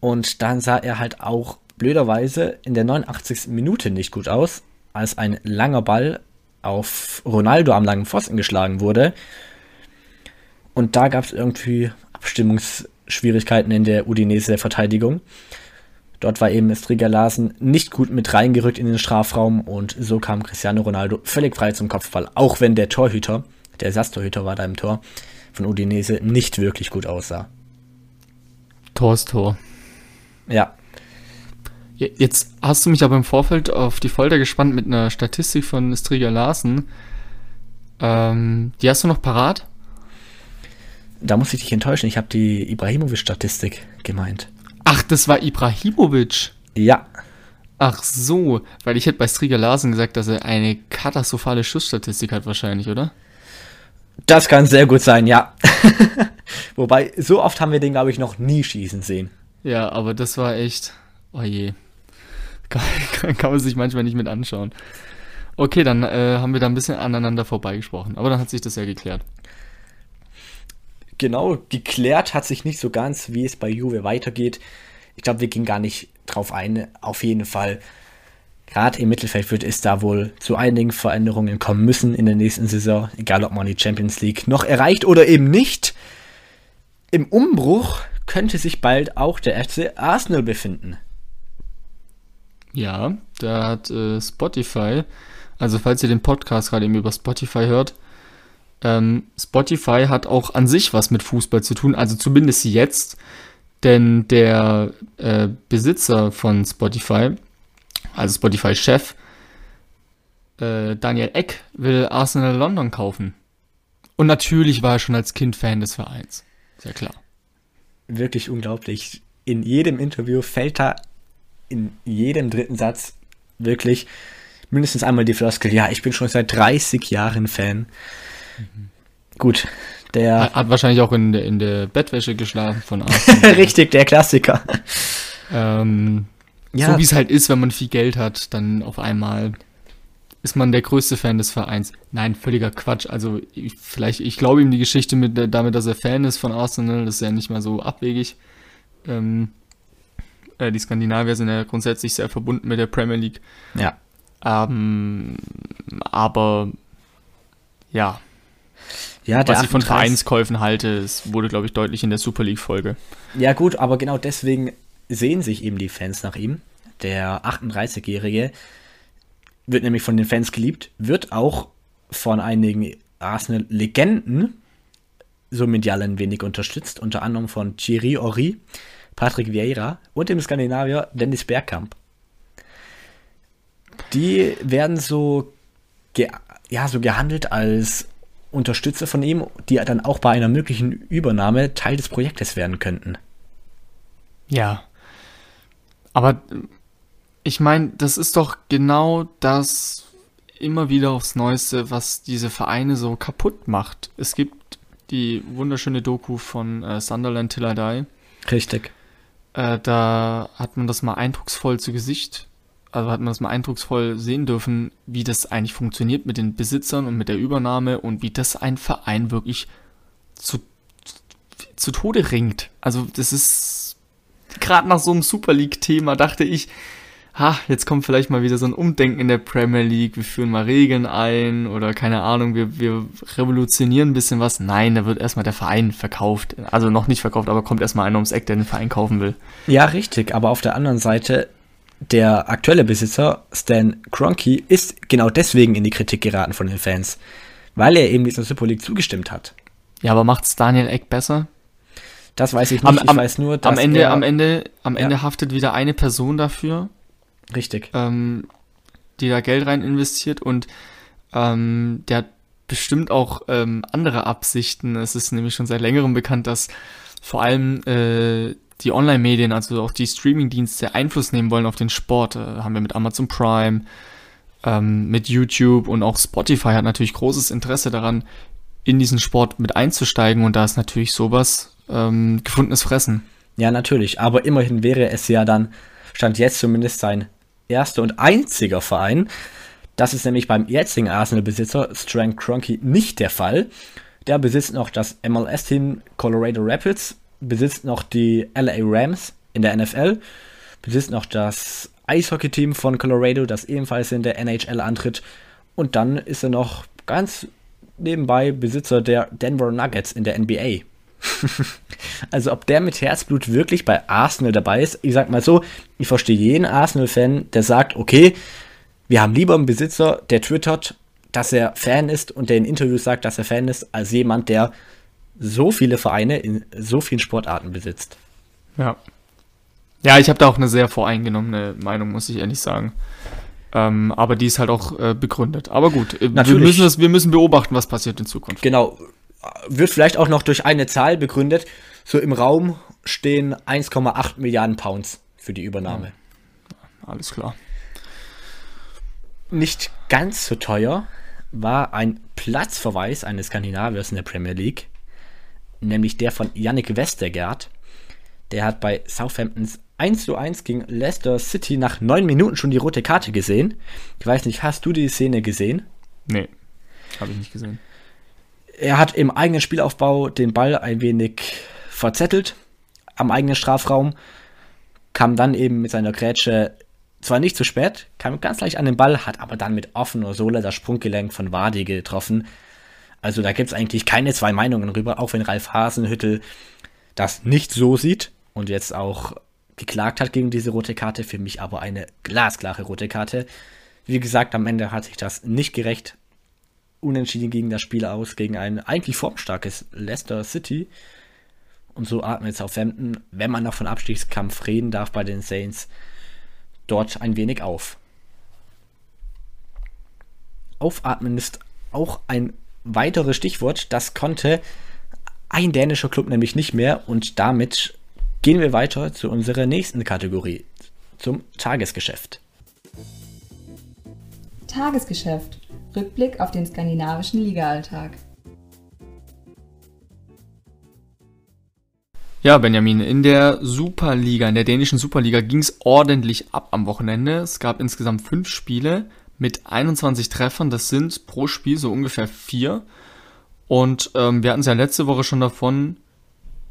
Und dann sah er halt auch blöderweise in der 89. Minute nicht gut aus, als ein langer Ball auf Ronaldo am langen Pfosten geschlagen wurde. Und da gab es irgendwie Abstimmungsschwierigkeiten in der Udinese-Verteidigung. Dort war eben Striga Larsen nicht gut mit reingerückt in den Strafraum und so kam Cristiano Ronaldo völlig frei zum Kopfball, auch wenn der Torhüter der Ersatztorhüter war da im Tor von Udinese, nicht wirklich gut aussah. Tor ist Tor. Ja. Jetzt hast du mich aber im Vorfeld auf die Folter gespannt mit einer Statistik von Striga Larsen. Ähm, die hast du noch parat? Da muss ich dich enttäuschen. Ich habe die Ibrahimovic-Statistik gemeint. Ach, das war Ibrahimovic. Ja. Ach so, weil ich hätte bei Striga Larsen gesagt, dass er eine katastrophale Schussstatistik hat wahrscheinlich, oder? Das kann sehr gut sein, ja. <laughs> Wobei, so oft haben wir den, glaube ich, noch nie schießen sehen. Ja, aber das war echt. Oh je. <laughs> Kann, kann man sich manchmal nicht mit anschauen. Okay, dann äh, haben wir da ein bisschen aneinander vorbeigesprochen. Aber dann hat sich das ja geklärt. Genau, geklärt hat sich nicht so ganz, wie es bei Juve weitergeht. Ich glaube, wir gehen gar nicht drauf ein. Auf jeden Fall, gerade im Mittelfeld wird es da wohl zu einigen Veränderungen kommen müssen in der nächsten Saison. Egal, ob man die Champions League noch erreicht oder eben nicht. Im Umbruch könnte sich bald auch der FC Arsenal befinden. Ja, da hat äh, Spotify, also falls ihr den Podcast gerade eben über Spotify hört, ähm, Spotify hat auch an sich was mit Fußball zu tun, also zumindest jetzt, denn der äh, Besitzer von Spotify, also Spotify-Chef, äh, Daniel Eck, will Arsenal London kaufen. Und natürlich war er schon als Kind Fan des Vereins. Sehr klar. Wirklich unglaublich. In jedem Interview fällt da in jedem dritten Satz wirklich mindestens einmal die Floskel, ja, ich bin schon seit 30 Jahren Fan. Mhm. Gut, der... Hat, hat, wahrscheinlich auch in der, in der Bettwäsche geschlafen von <laughs> Arsenal. Richtig, der Klassiker. Ähm, ja. So wie es halt ist, wenn man viel Geld hat, dann auf einmal ist man der größte Fan des Vereins. Nein, völliger Quatsch. Also ich, vielleicht, ich glaube ihm die Geschichte mit damit, dass er Fan ist von Arsenal, das ist ja nicht mal so abwegig. Ähm, äh, die Skandinavier sind ja grundsätzlich sehr verbunden mit der Premier League. Ja. Ähm, aber ja. Ja, Was ich von Vereinskäufen halte, es wurde, glaube ich, deutlich in der Super League-Folge. Ja, gut, aber genau deswegen sehen sich eben die Fans nach ihm. Der 38-Jährige wird nämlich von den Fans geliebt, wird auch von einigen Arsenal-Legenden so medial ein wenig unterstützt, unter anderem von Thierry Ori, Patrick Vieira und dem Skandinavier Dennis Bergkamp. Die werden so, ja, so gehandelt als Unterstützer von ihm, die dann auch bei einer möglichen Übernahme Teil des Projektes werden könnten. Ja. Aber ich meine, das ist doch genau das immer wieder aufs Neueste, was diese Vereine so kaputt macht. Es gibt die wunderschöne Doku von äh, Sunderland Till I Die. Richtig. Äh, da hat man das mal eindrucksvoll zu Gesicht, also hat man das mal eindrucksvoll sehen dürfen, wie das eigentlich funktioniert mit den Besitzern und mit der Übernahme und wie das ein Verein wirklich zu, zu Tode ringt. Also das ist gerade nach so einem Super League-Thema dachte ich, ha, jetzt kommt vielleicht mal wieder so ein Umdenken in der Premier League, wir führen mal Regeln ein oder keine Ahnung, wir, wir revolutionieren ein bisschen was. Nein, da wird erstmal der Verein verkauft. Also noch nicht verkauft, aber kommt erstmal einer ums Eck, der den Verein kaufen will. Ja, richtig, aber auf der anderen Seite, der aktuelle Besitzer, Stan Kroenke, ist genau deswegen in die Kritik geraten von den Fans, weil er eben dieser Super League zugestimmt hat. Ja, aber macht's Daniel Eck besser? Das weiß ich nicht. Am, ich weiß nur, dass am Ende, er, am Ende, am Ende ja. haftet wieder eine Person dafür Richtig. Ähm, die da Geld rein investiert und ähm, der hat bestimmt auch ähm, andere Absichten. Es ist nämlich schon seit längerem bekannt, dass vor allem äh, die Online-Medien, also auch die Streaming-Dienste Einfluss nehmen wollen auf den Sport. Äh, haben wir mit Amazon Prime, ähm, mit YouTube und auch Spotify hat natürlich großes Interesse daran, in diesen Sport mit einzusteigen und da ist natürlich sowas ähm, gefundenes Fressen. Ja, natürlich, aber immerhin wäre es ja dann, stand jetzt zumindest sein erster und einziger Verein. Das ist nämlich beim jetzigen Arsenal-Besitzer Strang Kroenke nicht der Fall. Der besitzt noch das MLS-Team Colorado Rapids, besitzt noch die LA Rams in der NFL, besitzt noch das Eishockey-Team von Colorado, das ebenfalls in der NHL antritt. Und dann ist er noch ganz nebenbei Besitzer der Denver Nuggets in der NBA. <laughs> also ob der mit Herzblut wirklich bei Arsenal dabei ist, ich sag mal so, ich verstehe jeden Arsenal-Fan, der sagt, okay, wir haben lieber einen Besitzer, der twittert, dass er Fan ist und der in Interviews sagt, dass er Fan ist, als jemand, der so viele Vereine in so vielen Sportarten besitzt. Ja. Ja, ich habe da auch eine sehr voreingenommene Meinung, muss ich ehrlich sagen. Ähm, aber die ist halt auch äh, begründet. Aber gut, äh, wir Natürlich. müssen, das, wir müssen beobachten, was passiert in Zukunft. Genau. Wird vielleicht auch noch durch eine Zahl begründet. So im Raum stehen 1,8 Milliarden Pounds für die Übernahme. Alles klar. Nicht ganz so teuer war ein Platzverweis eines Skandinaviers in der Premier League, nämlich der von Yannick Westergaard. Der hat bei Southamptons 1 zu 1 gegen Leicester City nach 9 Minuten schon die rote Karte gesehen. Ich weiß nicht, hast du die Szene gesehen? Nee, habe ich nicht gesehen. Er hat im eigenen Spielaufbau den Ball ein wenig verzettelt am eigenen Strafraum, kam dann eben mit seiner Grätsche zwar nicht zu spät, kam ganz leicht an den Ball, hat aber dann mit offener Sohle das Sprunggelenk von Wadi getroffen. Also da gibt es eigentlich keine zwei Meinungen rüber, auch wenn Ralf Hasenhüttel das nicht so sieht und jetzt auch geklagt hat gegen diese rote Karte, für mich aber eine glasklare rote Karte. Wie gesagt, am Ende hat sich das nicht gerecht. Unentschieden gegen das Spiel aus, gegen ein eigentlich formstarkes Leicester City. Und so atmet Southampton, wenn man noch von Abstiegskampf reden darf bei den Saints, dort ein wenig auf. Aufatmen ist auch ein weiteres Stichwort. Das konnte ein dänischer Club nämlich nicht mehr. Und damit gehen wir weiter zu unserer nächsten Kategorie, zum Tagesgeschäft. Tagesgeschäft. Rückblick auf den skandinavischen Ligaalltag. Ja, Benjamin, in der Superliga, in der dänischen Superliga ging es ordentlich ab am Wochenende. Es gab insgesamt fünf Spiele mit 21 Treffern. Das sind pro Spiel so ungefähr vier. Und ähm, wir hatten es ja letzte Woche schon davon,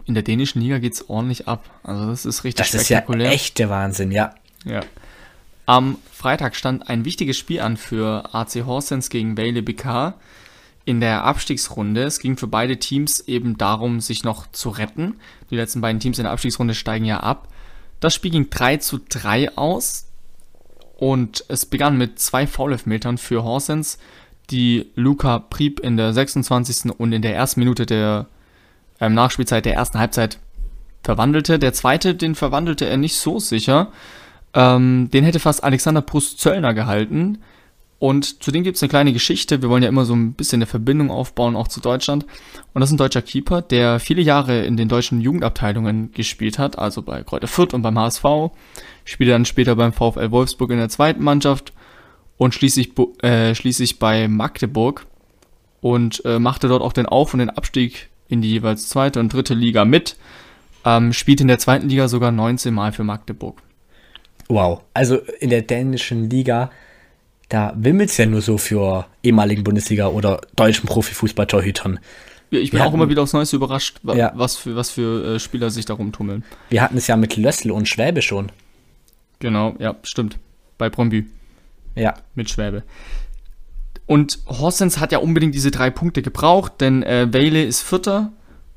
in der dänischen Liga geht es ordentlich ab. Also das ist richtig Das ist spektakulär. ja echt der Wahnsinn, ja. Ja. Am Freitag stand ein wichtiges Spiel an für AC Horsens gegen Vejle BK in der Abstiegsrunde. Es ging für beide Teams eben darum, sich noch zu retten. Die letzten beiden Teams in der Abstiegsrunde steigen ja ab. Das Spiel ging 3 zu 3 aus und es begann mit zwei Foulelfmetern für Horsens, die Luca Prieb in der 26. und in der ersten Minute der ähm, Nachspielzeit der ersten Halbzeit verwandelte. Der zweite, den verwandelte er nicht so sicher. Ähm, den hätte fast Alexander Brust-Zöllner gehalten. Und zu dem gibt es eine kleine Geschichte. Wir wollen ja immer so ein bisschen eine Verbindung aufbauen, auch zu Deutschland. Und das ist ein deutscher Keeper, der viele Jahre in den deutschen Jugendabteilungen gespielt hat, also bei Kräuter Fürth und beim HSV. Spielte dann später beim VfL Wolfsburg in der zweiten Mannschaft und schließlich, äh, schließlich bei Magdeburg und äh, machte dort auch den Auf- und den Abstieg in die jeweils zweite und dritte Liga mit. Ähm, spielt in der zweiten Liga sogar 19 Mal für Magdeburg. Wow. Also in der dänischen Liga, da wimmelt es ja nur so für ehemaligen Bundesliga- oder deutschen Profifußballtorhütern. Ja, Ich bin Wir auch immer hatten- wieder aufs Neueste überrascht, wa- Ja. was für, was für äh, Spieler sich da rumtummeln. Wir hatten es ja mit Lössl und Schwäbe schon. Genau, ja, stimmt. Bei Bromby Ja. mit Schwäbe. Und Horsens hat ja unbedingt diese drei Punkte gebraucht, denn äh, Vejle ist Vierter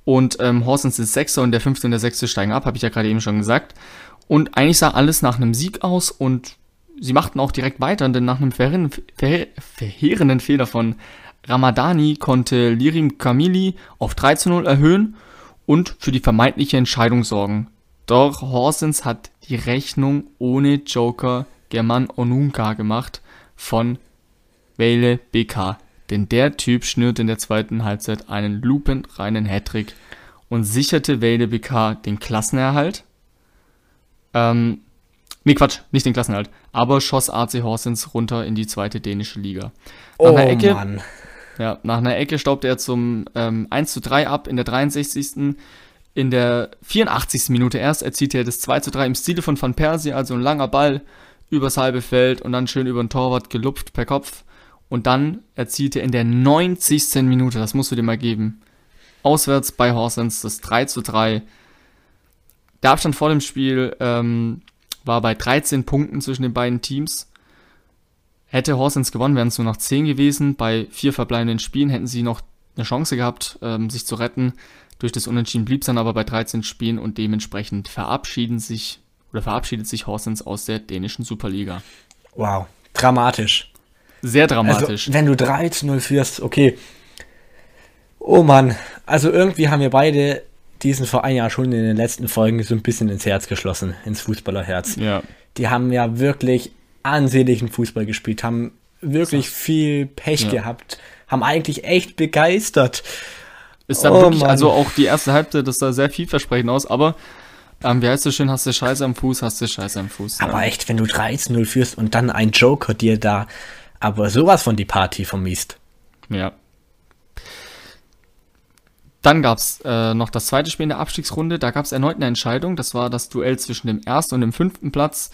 und ähm, Horsens ist Sechster und der Fünfte und der Sechste steigen ab, habe ich ja gerade eben schon gesagt. Und eigentlich sah alles nach einem Sieg aus und sie machten auch direkt weiter, denn nach einem verheerenden, verhe- verheerenden Fehler von Ramadani konnte Lirim Kamili auf 3 zu 0 erhöhen und für die vermeintliche Entscheidung sorgen. Doch Horsens hat die Rechnung ohne Joker German Onunka gemacht von Vejle BK. Denn der Typ schnürt in der zweiten Halbzeit einen lupenreinen Hattrick und sicherte Vejle BK den Klassenerhalt. Ähm, nee, Quatsch, nicht den Klassenerhalt, aber schoss AC Horsens runter in die zweite dänische Liga. Nach Oh einer Ecke, Mann. ja, nach einer Ecke staubte er zum ähm, 1 zu 3 ab in der 63. In der 84. Minute erst erzielte er das 2 zu 3 im Stile von Van Persie, also ein langer Ball übers halbe Feld und dann schön über den Torwart gelupft per Kopf. Und dann erzielte er in der 90. Minute, das musst du dir mal geben, auswärts bei Horsens das 3 zu 3. Der Abstand vor dem Spiel ähm, war bei 13 Punkten zwischen den beiden Teams. Hätte Horsens gewonnen, wären es nur noch 10 gewesen. Bei vier verbleibenden Spielen hätten sie noch eine Chance gehabt, ähm, sich zu retten. Durch das Unentschieden blieb es dann aber bei 13 Spielen und dementsprechend verabschieden sich oder verabschiedet sich Horsens aus der dänischen Superliga. Wow. Dramatisch. Sehr dramatisch. Also, wenn du 3 zu 0 führst, okay. Oh Mann, also irgendwie haben wir beide diesen Verein ja schon in den letzten Folgen so ein bisschen ins Herz geschlossen, ins Fußballerherz. ja. Die haben ja wirklich ansehnlichen Fußball gespielt, haben wirklich viel Pech Ja. gehabt, haben eigentlich echt begeistert. Ist da Oh, wirklich, Mann. also auch die erste Halbzeit, das sah sehr vielversprechend aus, aber ähm, wie heißt das schön, hast du Scheiße am Fuß, hast du Scheiße am Fuß. Aber ja. echt, wenn du 3 zu 0 führst und dann ein Joker dir da aber sowas von die Party vermiest. Ja. Dann gab es äh, noch das zweite Spiel in der Abstiegsrunde. Da gab es erneut eine Entscheidung. Das war das Duell zwischen dem ersten und dem fünften Platz.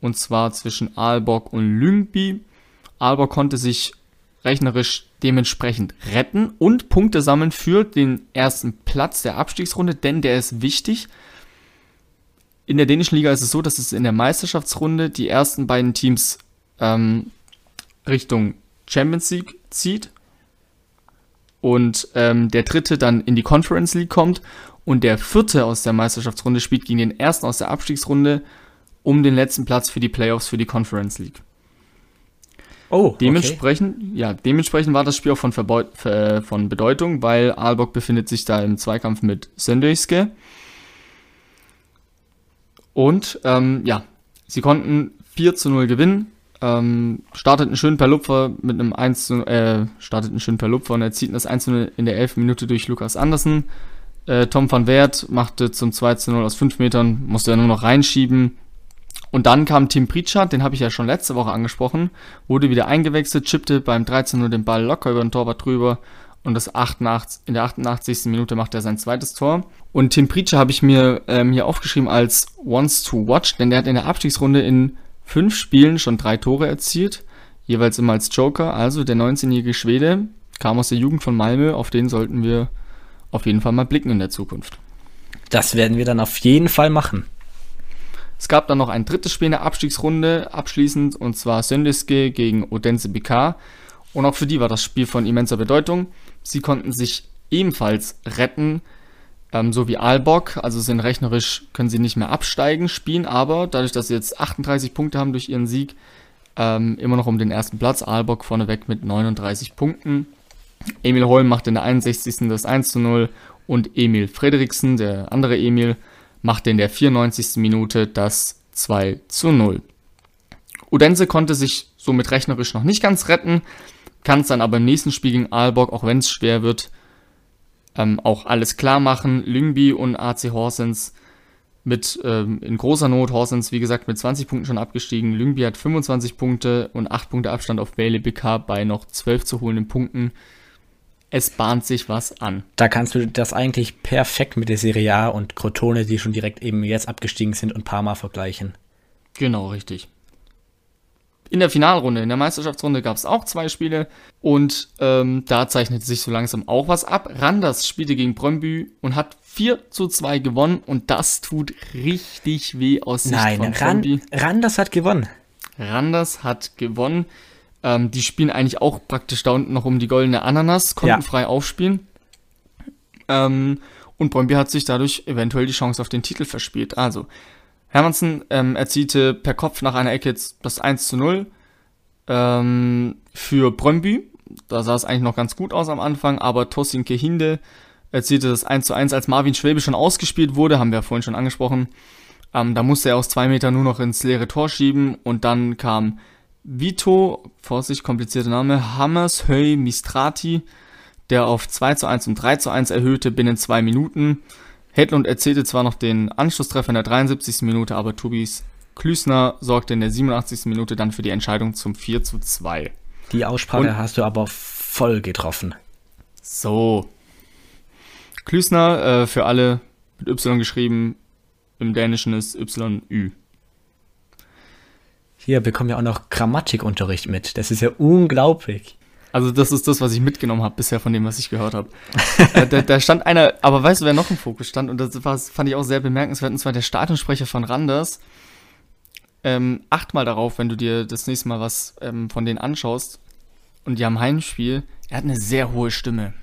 Und zwar zwischen Aalborg und Lyngby. Aalborg konnte sich rechnerisch dementsprechend retten und Punkte sammeln für den ersten Platz der Abstiegsrunde, denn der ist wichtig. In der dänischen Liga ist es so, dass es in der Meisterschaftsrunde die ersten beiden Teams ähm, Richtung Champions League zieht und ähm, der dritte dann in die Conference League kommt und der vierte aus der Meisterschaftsrunde spielt gegen den ersten aus der Abstiegsrunde um den letzten Platz für die Playoffs für die Conference League. Oh, Dementsprechend, ja, dementsprechend war das Spiel auch von, Verbeu äh, von Bedeutung, weil Aalborg befindet sich da im Zweikampf mit Sönderjyske. Und ähm, ja, sie konnten 4 zu 0 gewinnen, ähm, starteten schön per Lupfer mit einem 1 zu, äh, starteten schön per Lupfer und erzielten das 1 zu 0 in der 11. Minute durch Lukas Andersen. Äh, Tom van Wert machte zum 2 zu 0 aus 5 Metern, musste er nur noch reinschieben. Und dann kam Tim Pritchard, den habe ich ja schon letzte Woche angesprochen, wurde wieder eingewechselt, chippte beim 13 0 den Ball locker über den Torwart drüber und das 88, in der 88. Minute macht er sein zweites Tor. Und Tim Pritchard habe ich mir ähm, hier aufgeschrieben als Wants to Watch, denn der hat in der Abstiegsrunde in fünf Spielen schon drei Tore erzielt, jeweils immer als Joker. Also der 19-jährige Schwede kam aus der Jugend von Malmö, auf den sollten wir auf jeden Fall mal blicken in der Zukunft. Das werden wir dann auf jeden Fall machen. Es gab dann noch ein drittes Spiel in der Abstiegsrunde abschließend und zwar Söndeske gegen Odense BK. Und auch für die war das Spiel von immenser Bedeutung. Sie konnten sich ebenfalls retten, ähm, so wie Aalborg. Also sind rechnerisch, können sie nicht mehr absteigen, spielen aber dadurch, dass sie jetzt 38 Punkte haben durch ihren Sieg, ähm, immer noch um den ersten Platz. Aalborg vorneweg mit 39 Punkten. Emil Holm macht in der 61. das 1 zu 0 und Emil Frederiksen, der andere Emil, machte in der 94. Minute das 2 zu 0. Udense konnte sich somit rechnerisch noch nicht ganz retten, kann es dann aber im nächsten Spiel gegen Aalborg, auch wenn es schwer wird, ähm, auch alles klar machen. Lyngby und AC Horsens mit ähm, in großer Not, Horsens wie gesagt mit 20 Punkten schon abgestiegen. Lyngby hat 25 Punkte und 8 Punkte Abstand auf Bailey BK bei noch 12 zu holenden Punkten. Es bahnt sich was an. Da kannst du das eigentlich perfekt mit der Serie A und Crotone, die schon direkt eben jetzt abgestiegen sind, und Parma vergleichen. Genau, richtig. In der Finalrunde, in der Meisterschaftsrunde gab es auch zwei Spiele und ähm, da zeichnete sich so langsam auch was ab. Randers spielte gegen Brøndby und hat 4 zu 2 gewonnen und das tut richtig weh aus Sicht Nein, von Ran. Randers hat gewonnen. Randers hat gewonnen. Ähm, die spielen eigentlich auch praktisch da unten noch um die goldene Ananas, konnten Ja. frei aufspielen. Ähm, und Brøndby hat sich dadurch eventuell die Chance auf den Titel verspielt. Also, Hermansen ähm, erzielte per Kopf nach einer Ecke jetzt das 1 zu 0 ähm, für Brøndby. Da sah es eigentlich noch ganz gut aus am Anfang, aber Tosin Kehinde erzielte das 1 zu 1, als Marvin Schwäbe schon ausgespielt wurde, haben wir ja vorhin schon angesprochen. Ähm, da musste er aus zwei Metern nur noch ins leere Tor schieben und dann kam Vito, Vorsicht, komplizierter Name, Hammershöy Mistrati, der auf 2 zu 1 und 3 zu 1 erhöhte binnen zwei Minuten. Hedlund erzielte zwar noch den Anschlusstreffer in der 73. Minute, aber Tobis Klüsner sorgte in der 87. Minute dann für die Entscheidung zum 4 zu 2. Die Aussprache Und- hast du aber voll getroffen. So. Klüsner, äh, für alle mit Y geschrieben, im Dänischen ist YÜ. Hier bekommen wir auch noch Grammatikunterricht mit. Das ist ja unglaublich. Also das ist das, was ich mitgenommen habe bisher von dem, was ich gehört habe. <laughs> äh, da, da stand einer, aber weißt du, wer noch im Fokus stand? Und das war, fand ich auch sehr bemerkenswert, und zwar der Stadionsprecher von Randers. Ähm, acht mal darauf, wenn du dir das nächste Mal was ähm, von denen anschaust. Und die haben Heimspiel. Er hat eine sehr hohe Stimme.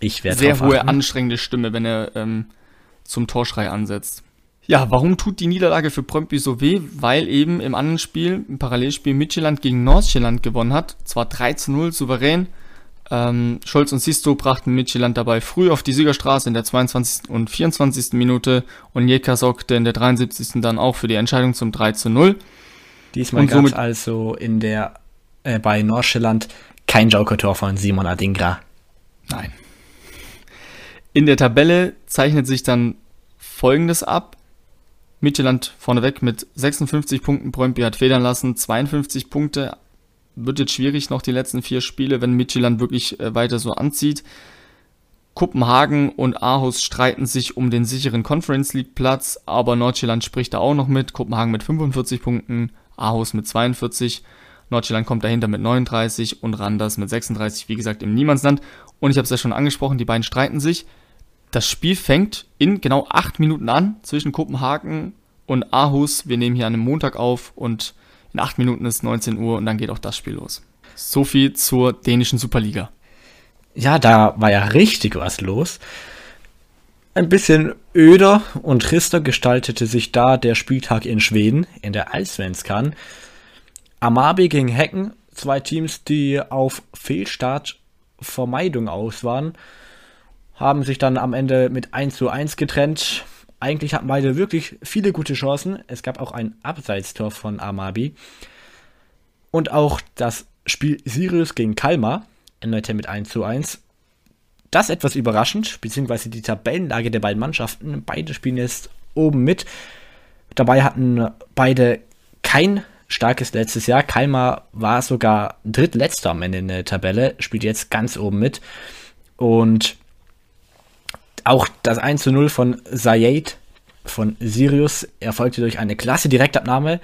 Ich werde Sehr hohe, achten. anstrengende Stimme, wenn er ähm, zum Torschrei ansetzt. Ja, warum tut die Niederlage für Brøndby so weh? Weil eben im anderen Spiel, im Parallelspiel Midtjylland gegen Nordsjælland gewonnen hat. Zwar 3 zu 0 souverän. Ähm, Scholz und Sisto brachten Midtjylland dabei früh auf die Siegerstraße in der 22. und 24. Minute und Jeka sorgte in der 73. dann auch für die Entscheidung zum 3 zu 0. Diesmal gab es also in der, äh, bei Nordsjælland kein Joker-Tor von Simon Adingra. Nein. In der Tabelle zeichnet sich dann folgendes ab. Midtjylland vorneweg mit 56 Punkten. Brøndby hat federn lassen. 52 Punkte. Wird jetzt schwierig noch die letzten vier Spiele, wenn Midtjylland wirklich äh, weiter so anzieht. Kopenhagen und Aarhus streiten sich um den sicheren Conference League Platz, aber Nordjylland spricht da auch noch mit. Kopenhagen mit 45 Punkten, Aarhus mit 42. Nordjylland kommt dahinter mit 39 und Randers mit 36, wie gesagt, im Niemandsland. Und ich habe es ja schon angesprochen, die beiden streiten sich. Das Spiel fängt in genau acht Minuten an zwischen Kopenhagen und Aarhus. Wir nehmen hier an einem Montag auf und in acht Minuten ist 19 Uhr und dann geht auch das Spiel los. So zur dänischen Superliga. Ja, da war ja richtig was los. Ein bisschen öder und trister gestaltete sich da der Spieltag in Schweden, in der Allsvenskan. Amabi gegen Hecken, zwei Teams, die auf Fehlstartvermeidung aus waren haben sich dann am Ende mit 1 zu 1 getrennt. Eigentlich hatten beide wirklich viele gute Chancen. Es gab auch ein Abseitstor von Amabi. Und auch das Spiel Sirius gegen Kalmar endete mit 1 zu 1. Das etwas überraschend, beziehungsweise die Tabellenlage der beiden Mannschaften. Beide spielen jetzt oben mit. Dabei hatten beide kein starkes letztes Jahr. Kalmar war sogar drittletzter am Ende in der Tabelle, spielt jetzt ganz oben mit. Und auch das 1 zu 0 von Zayed von Sirius erfolgte durch eine klasse Direktabnahme,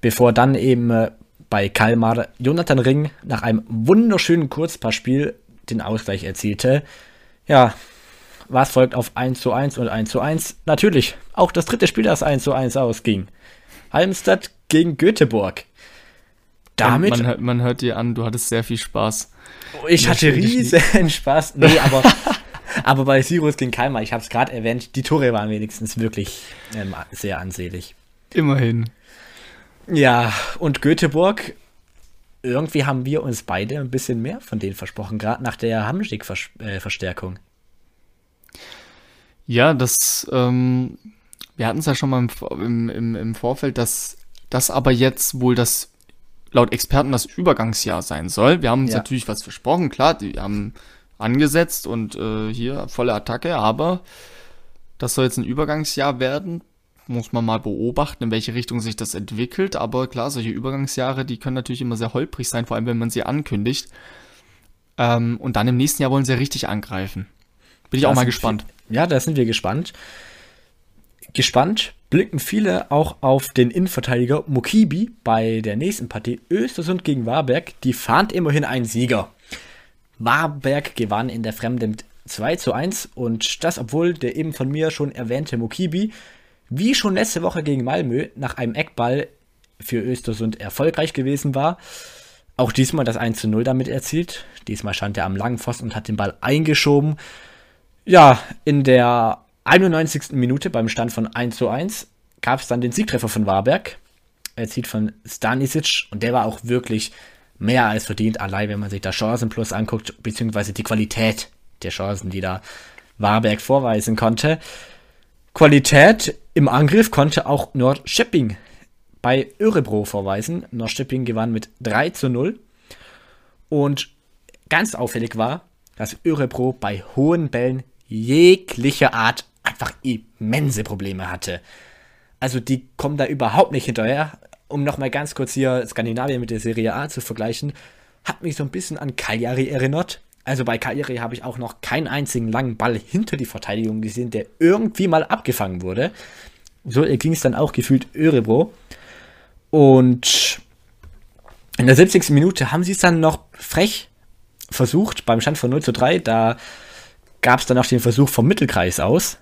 bevor dann eben äh, bei Kalmar Jonathan Ring nach einem wunderschönen Kurzpassspiel den Ausgleich erzielte. Ja, was folgt auf 1 zu 1 und 1 zu 1? Natürlich, auch das dritte Spiel, das 1 zu 1 ausging. Halmstad gegen Göteborg. Damit. Man, man, man hört dir an, du hattest sehr viel Spaß. Ich hatte riesen Spaß. Nee, aber <laughs> Aber bei Sirius gegen Kalmar, ich habe es gerade erwähnt, die Tore waren wenigstens wirklich ähm, sehr ansehlich. Immerhin. Ja, und Göteborg, irgendwie haben wir uns beide ein bisschen mehr von denen versprochen, gerade nach der Hamschick-Verstärkung. Äh, ja, das, ähm, wir hatten es ja schon mal im, im, im Vorfeld, dass das aber jetzt wohl das laut Experten das Übergangsjahr sein soll. Wir haben uns ja. natürlich was versprochen, klar, die haben angesetzt und äh, hier volle Attacke, aber das soll jetzt ein Übergangsjahr werden. Muss man mal beobachten, in welche Richtung sich das entwickelt. Aber klar, solche Übergangsjahre, die können natürlich immer sehr holprig sein, vor allem wenn man sie ankündigt. Ähm, und dann im nächsten Jahr wollen sie richtig angreifen. Bin ich da auch mal gespannt. ja, da sind wir gespannt. Gespannt blicken viele auch auf den Innenverteidiger Mukibi bei der nächsten Partie Östersund gegen Warberg. Die fand immerhin einen Sieger. Warberg gewann in der Fremde mit 2 zu 1 und das, obwohl der eben von mir schon erwähnte Mokibi, wie schon letzte Woche gegen Malmö, nach einem Eckball für Östersund erfolgreich gewesen war. Auch diesmal das 1 zu 0 damit erzielt. Diesmal stand er am langen Pfosten und hat den Ball eingeschoben. Ja, in der 91. Minute beim Stand von 1 zu 1 gab es dann den Siegtreffer von Warberg. Erzielt von Stanisic und der war auch wirklich mehr als verdient, allein wenn man sich da Chancen plus anguckt, beziehungsweise die Qualität der Chancen, die da Warberg vorweisen konnte. Qualität im Angriff konnte auch Nordschipping bei Örebro vorweisen. Nordschipping gewann mit 3 zu 0. Und ganz auffällig war, dass Örebro bei hohen Bällen jeglicher Art einfach immense Probleme hatte. Also die kommen da überhaupt nicht hinterher um nochmal ganz kurz hier Skandinavien mit der Serie A zu vergleichen, hat mich so ein bisschen an Cagliari erinnert. Also bei Cagliari habe ich auch noch keinen einzigen langen Ball hinter die Verteidigung gesehen, der irgendwie mal abgefangen wurde. So ging es dann auch gefühlt Örebro. Und in der 70. Minute haben sie es dann noch frech versucht, beim Stand von 0 zu 3. Da gab es dann noch den Versuch vom Mittelkreis aus.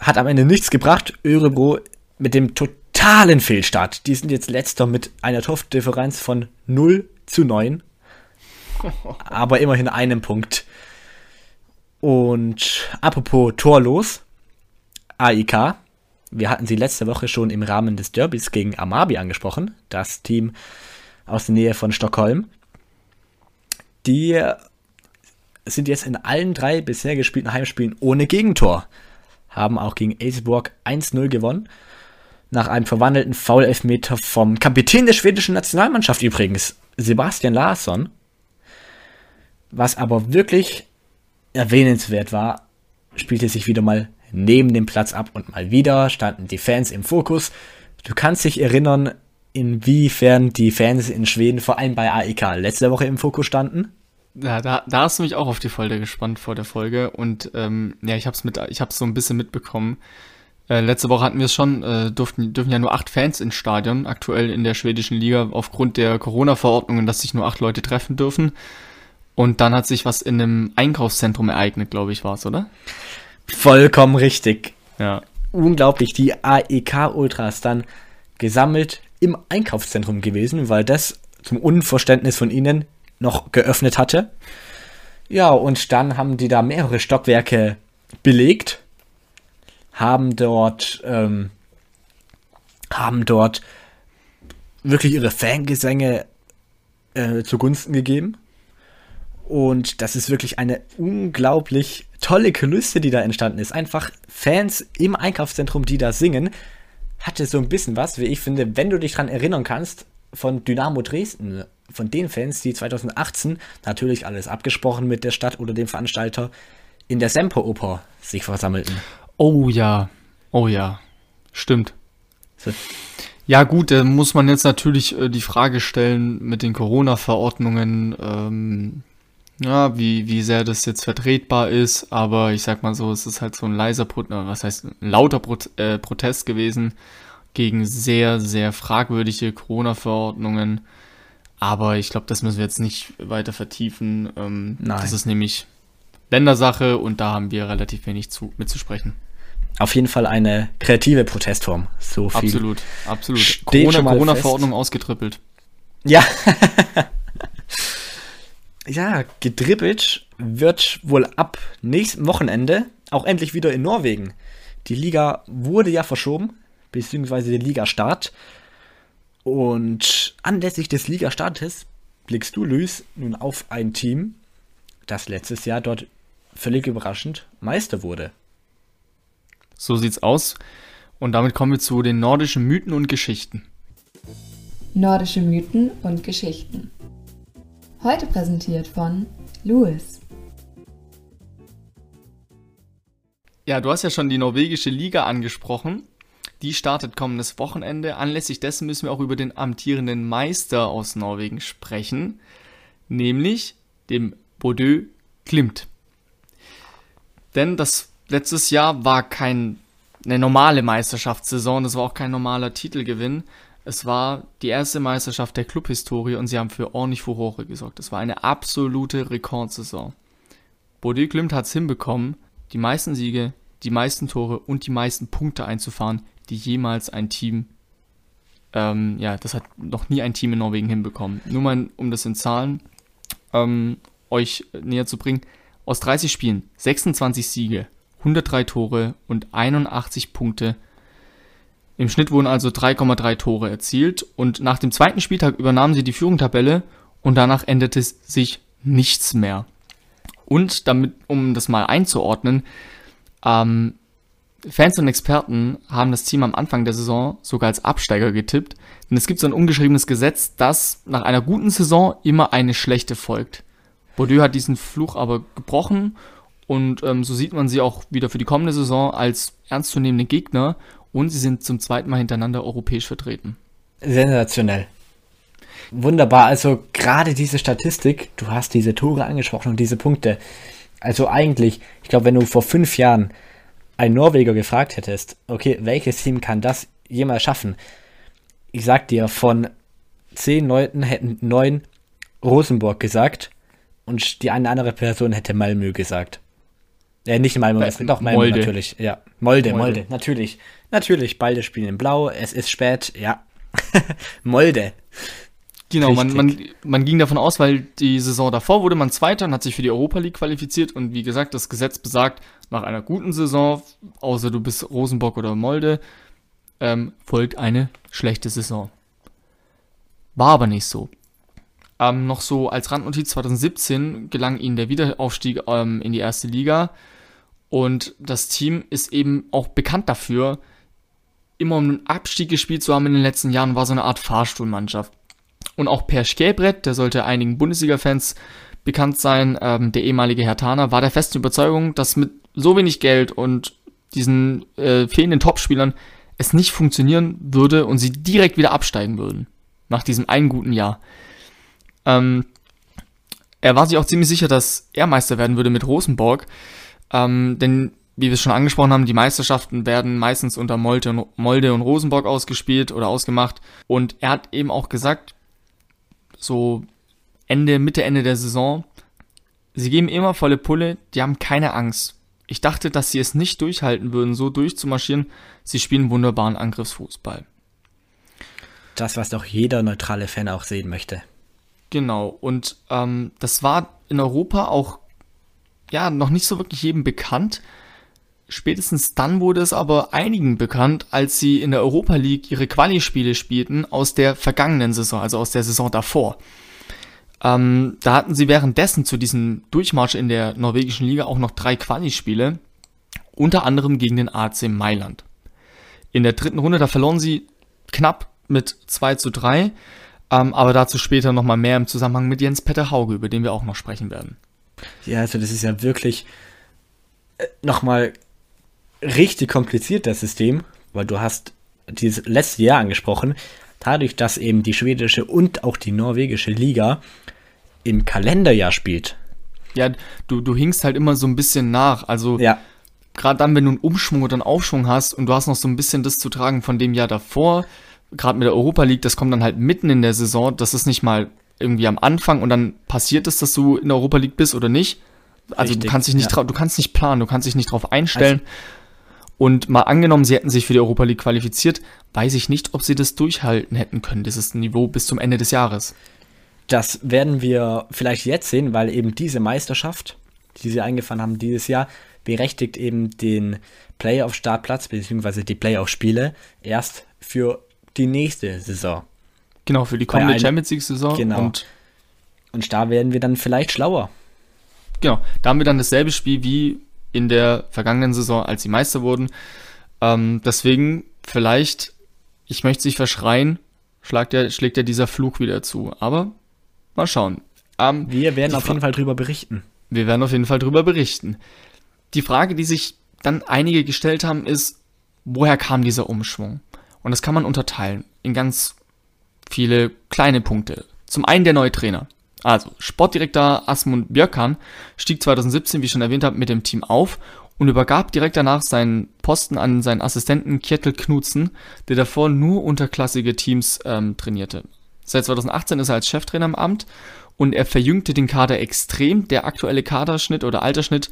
Hat am Ende nichts gebracht. Örebro mit dem total totalen Fehlstart. Die sind jetzt letzter mit einer Torfdifferenz von 0 zu 9. <laughs> Aber immerhin einem Punkt. Und apropos torlos. AIK. Wir hatten sie letzte Woche schon im Rahmen des Derbys gegen Amabi angesprochen, das Team aus der Nähe von Stockholm. Die sind jetzt in allen drei bisher gespielten Heimspielen ohne Gegentor. Haben auch gegen Aceborg 1-0 gewonnen. Nach einem verwandelten Foul-Elfmeter vom Kapitän der schwedischen Nationalmannschaft übrigens, Sebastian Larsson. Was aber wirklich erwähnenswert war, spielte sich wieder mal neben dem Platz ab und mal wieder standen die Fans im Fokus. Du kannst dich erinnern, inwiefern die Fans in Schweden vor allem bei AEK letzte Woche im Fokus standen. Ja, da, da hast du mich auch auf die Folge gespannt vor der Folge und ähm, ja, ich ich hab's so ein bisschen mitbekommen. Äh, letzte Woche hatten wir es schon, äh, durften, dürfen ja nur acht Fans ins Stadion, aktuell in der schwedischen Liga, aufgrund der Corona-Verordnungen, dass sich nur acht Leute treffen dürfen. Und dann hat sich was in einem Einkaufszentrum ereignet, glaube ich, war's, oder? Vollkommen richtig. Ja. Unglaublich, die AEK-Ultras dann gesammelt im Einkaufszentrum gewesen, weil das zum Unverständnis von ihnen noch geöffnet hatte. Ja, und dann haben die da mehrere Stockwerke belegt, haben dort, ähm, haben dort wirklich ihre Fangesänge äh, zugunsten gegeben. Und das ist wirklich eine unglaublich tolle Kulisse, die da entstanden ist. Einfach Fans im Einkaufszentrum, die da singen, hatte so ein bisschen was, wie ich finde, wenn du dich dran erinnern kannst, von Dynamo Dresden, von den Fans, die 2018 natürlich alles abgesprochen mit der Stadt oder dem Veranstalter in der Semperoper sich versammelten. Oh ja, oh ja, stimmt. Ja gut, da muss man jetzt natürlich äh, die Frage stellen mit den Corona-Verordnungen, ähm, ja, wie, wie sehr das jetzt vertretbar ist, aber ich sag mal so, es ist halt so ein leiser, Pro äh, was heißt, ein lauter Pro äh, Protest gewesen gegen sehr, sehr fragwürdige Corona-Verordnungen. Aber ich glaube, das müssen wir jetzt nicht weiter vertiefen. Ähm, Nein. Das ist nämlich Ländersache und da haben wir relativ wenig zu, mitzusprechen. Auf jeden Fall eine kreative Protestform. So viel. Absolut, absolut. Steht Corona, Corona-Verordnung ausgetrippelt. Ja. <laughs> ja, gedribbelt wird wohl ab nächstem Wochenende auch endlich wieder in Norwegen. Die Liga wurde ja verschoben, beziehungsweise der Ligastart. Und anlässlich des Ligastartes blickst du, Luis, nun auf ein Team, das letztes Jahr dort völlig überraschend Meister wurde. So sieht's aus. Und damit kommen wir zu den nordischen Mythen und Geschichten. Nordische Mythen und Geschichten. Heute präsentiert von Louis. Ja, du hast ja schon die norwegische Liga angesprochen. Die startet kommendes Wochenende. Anlässlich dessen müssen wir auch über den amtierenden Meister aus Norwegen sprechen, nämlich dem Bodø Klimt. Denn das letztes Jahr war kein eine normale Meisterschaftssaison, das war auch kein normaler Titelgewinn. Es war die erste Meisterschaft der Clubhistorie und sie haben für ordentlich Furore gesorgt. Es war eine absolute Rekordsaison. Bodø Klimt hat es hinbekommen, die meisten Siege, die meisten Tore und die meisten Punkte einzufahren, die jemals ein Team, ähm, ja, das hat noch nie ein Team in Norwegen hinbekommen. Nur mal, um das in Zahlen ähm, euch näher zu bringen. Aus 30 Spielen 26 Siege, 103 Tore und 81 Punkte. Im Schnitt wurden also 3,3 Tore erzielt und nach dem zweiten Spieltag übernahmen sie die Führungstabelle und danach änderte sich nichts mehr. Und damit, um das mal einzuordnen, ähm, Fans und Experten haben das Team am Anfang der Saison sogar als Absteiger getippt, denn es gibt so ein ungeschriebenes Gesetz, dass nach einer guten Saison immer eine schlechte folgt. Bordeaux hat diesen Fluch aber gebrochen und ähm, so sieht man sie auch wieder für die kommende Saison als ernstzunehmende Gegner und sie sind zum zweiten Mal hintereinander europäisch vertreten. Sensationell. Wunderbar, also gerade diese Statistik, du hast diese Tore angesprochen und diese Punkte. Also eigentlich, ich glaube, wenn du vor fünf Jahren einen Norweger gefragt hättest, okay, welches Team kann das jemals schaffen? Ich sag dir, von zehn Leuten hätten neun Rosenborg gesagt und die eine andere Person hätte Malmö gesagt. Äh, nicht Malmö, Äh, doch Malmö Molde. natürlich. Ja, Molde, Molde. Molde, natürlich. Natürlich, beide spielen in Blau, es ist spät, ja. <laughs> Molde. Genau, man, man, man ging davon aus, weil die Saison davor wurde man Zweiter und hat sich für die Europa League qualifiziert. Und wie gesagt, das Gesetz besagt, nach einer guten Saison, außer du bist Rosenbock oder Molde, ähm, folgt eine schlechte Saison. War aber nicht so. Ähm, noch so als Randnotiz 2017 gelang ihnen der Wiederaufstieg ähm, in die erste Liga. Und das Team ist eben auch bekannt dafür, immer um einen Abstieg gespielt zu haben in den letzten Jahren, war so eine Art Fahrstuhlmannschaft. Und auch Per Schkelbrett, der sollte einigen Bundesliga-Fans bekannt sein, ähm, der ehemalige Hertaner, war der festen Überzeugung, dass mit so wenig Geld und diesen äh, fehlenden Topspielern es nicht funktionieren würde und sie direkt wieder absteigen würden. Nach diesem einen guten Jahr. Ähm, er war sich auch ziemlich sicher, dass er Meister werden würde mit Rosenborg. Ähm, denn, wie wir es schon angesprochen haben, die Meisterschaften werden meistens unter Molde und, Molde und Rosenborg ausgespielt oder ausgemacht. Und er hat eben auch gesagt, so Ende, Mitte, Ende der Saison, sie geben immer volle Pulle, die haben keine Angst. Ich dachte, dass sie es nicht durchhalten würden, so durchzumarschieren. Sie spielen wunderbaren Angriffsfußball. Das, was doch jeder neutrale Fan auch sehen möchte. Genau, und ähm, das war in Europa auch ja noch nicht so wirklich jedem bekannt. Spätestens dann wurde es aber einigen bekannt, als sie in der Europa League ihre Quali-Spiele spielten aus der vergangenen Saison, also aus der Saison davor. Ähm, da hatten sie währenddessen zu diesem Durchmarsch in der norwegischen Liga auch noch drei Quali-Spiele, unter anderem gegen den AC Mailand. In der dritten Runde, da verloren sie knapp mit 2 zu 3, ähm, aber dazu später nochmal mehr im Zusammenhang mit Jens Petter Hauge, über den wir auch noch sprechen werden. Ja, also das ist ja wirklich äh, nochmal richtig kompliziert, das System, weil du hast dieses letzte Jahr angesprochen, dadurch, dass eben die schwedische und auch die norwegische Liga im Kalenderjahr spielt. Ja, du, du hinkst halt immer so ein bisschen nach. Also Ja, gerade dann, wenn du einen Umschwung oder einen Aufschwung hast und du hast noch so ein bisschen das zu tragen von dem Jahr davor, gerade mit der Europa League, das kommt dann halt mitten in der Saison, das ist nicht mal irgendwie am Anfang und dann passiert es, dass du in der Europa League bist oder nicht. Also du Richtig, kannst dich nicht ja. du kannst nicht planen, du kannst dich nicht drauf einstellen. und mal angenommen, sie hätten sich für die Europa League qualifiziert, weiß ich nicht, ob sie das durchhalten hätten können, dieses Niveau bis zum Ende des Jahres. das werden wir vielleicht jetzt sehen, weil eben diese Meisterschaft, die sie eingefahren haben dieses Jahr, berechtigt eben den Playoff-Startplatz bzw. die Playoff-Spiele erst für die nächste Saison. Genau, für die kommende Champions League-Saison. Genau. Und Und da werden wir dann vielleicht schlauer. Genau, da haben wir dann dasselbe Spiel wie in der vergangenen Saison, als sie Meister wurden. Ähm, deswegen vielleicht, ich möchte sich verschreien, schlägt ja, schlägt ja dieser Fluch wieder zu. Aber mal schauen. Ähm, Wir werden auf jeden Fall drüber berichten. wir werden auf jeden Fall drüber berichten. Die Frage, die sich dann einige gestellt haben, ist, woher kam dieser Umschwung? Und das kann man unterteilen in ganz viele kleine Punkte. Zum einen der neue Trainer. Also, Sportdirektor Asmund Björkan stieg 2017, wie schon erwähnt habe, mit dem Team auf und übergab direkt danach seinen Posten an seinen Assistenten Kjetil Knudsen, der davor nur unterklassige Teams ähm, trainierte. Seit 2018 ist er als Cheftrainer im Amt und er verjüngte den Kader extrem. Der aktuelle Kaderschnitt oder Altersschnitt,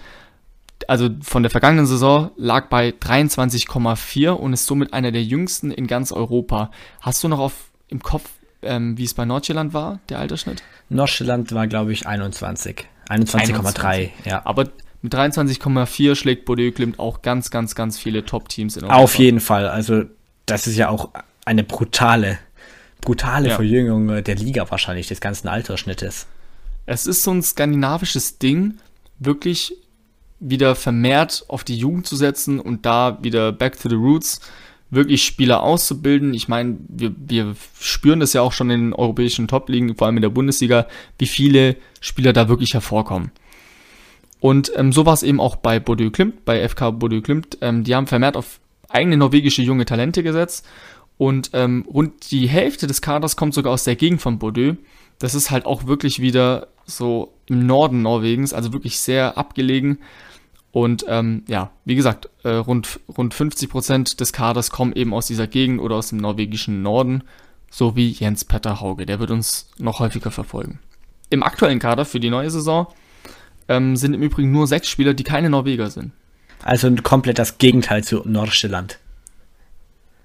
also von der vergangenen Saison, lag bei 23,4 und ist somit einer der jüngsten in ganz Europa. Hast du noch auf, im Kopf, ähm, wie es bei Nordjylland war, der Altersschnitt? Nordsjælland war, glaube ich, 21. 21,3, ja. Aber mit 23,4 schlägt Bordeaux Klimt auch ganz, ganz, ganz viele Top-Teams in Europa. Auf jeden Fall. Also, das ist ja auch eine brutale, brutale Ja. Verjüngung der Liga wahrscheinlich, des ganzen Altersschnittes. Es ist so ein skandinavisches Ding, wirklich wieder vermehrt auf die Jugend zu setzen und da wieder back to the roots, wirklich Spieler auszubilden. Ich meine, wir, wir spüren das ja auch schon in den europäischen Top-Ligen, vor allem in der Bundesliga, wie viele Spieler da wirklich hervorkommen. Und ähm, so war es eben auch bei Bordeaux Klimt, bei FK Bordeaux Klimt. Ähm, die haben vermehrt auf eigene norwegische junge Talente gesetzt und ähm, rund die Hälfte des Kaders kommt sogar aus der Gegend von Bordeaux. Das ist halt auch wirklich wieder so im Norden Norwegens, also wirklich sehr abgelegen. Und ähm, ja, wie gesagt, äh, rund, rund 50 Prozent des Kaders kommen eben aus dieser Gegend oder aus dem norwegischen Norden, so wie Jens Petter Hauge. Der wird uns noch häufiger verfolgen. Im aktuellen Kader für die neue Saison ähm, sind im Übrigen nur sechs Spieler, die keine Norweger sind. Also komplett das Gegenteil zu Nordsjælland.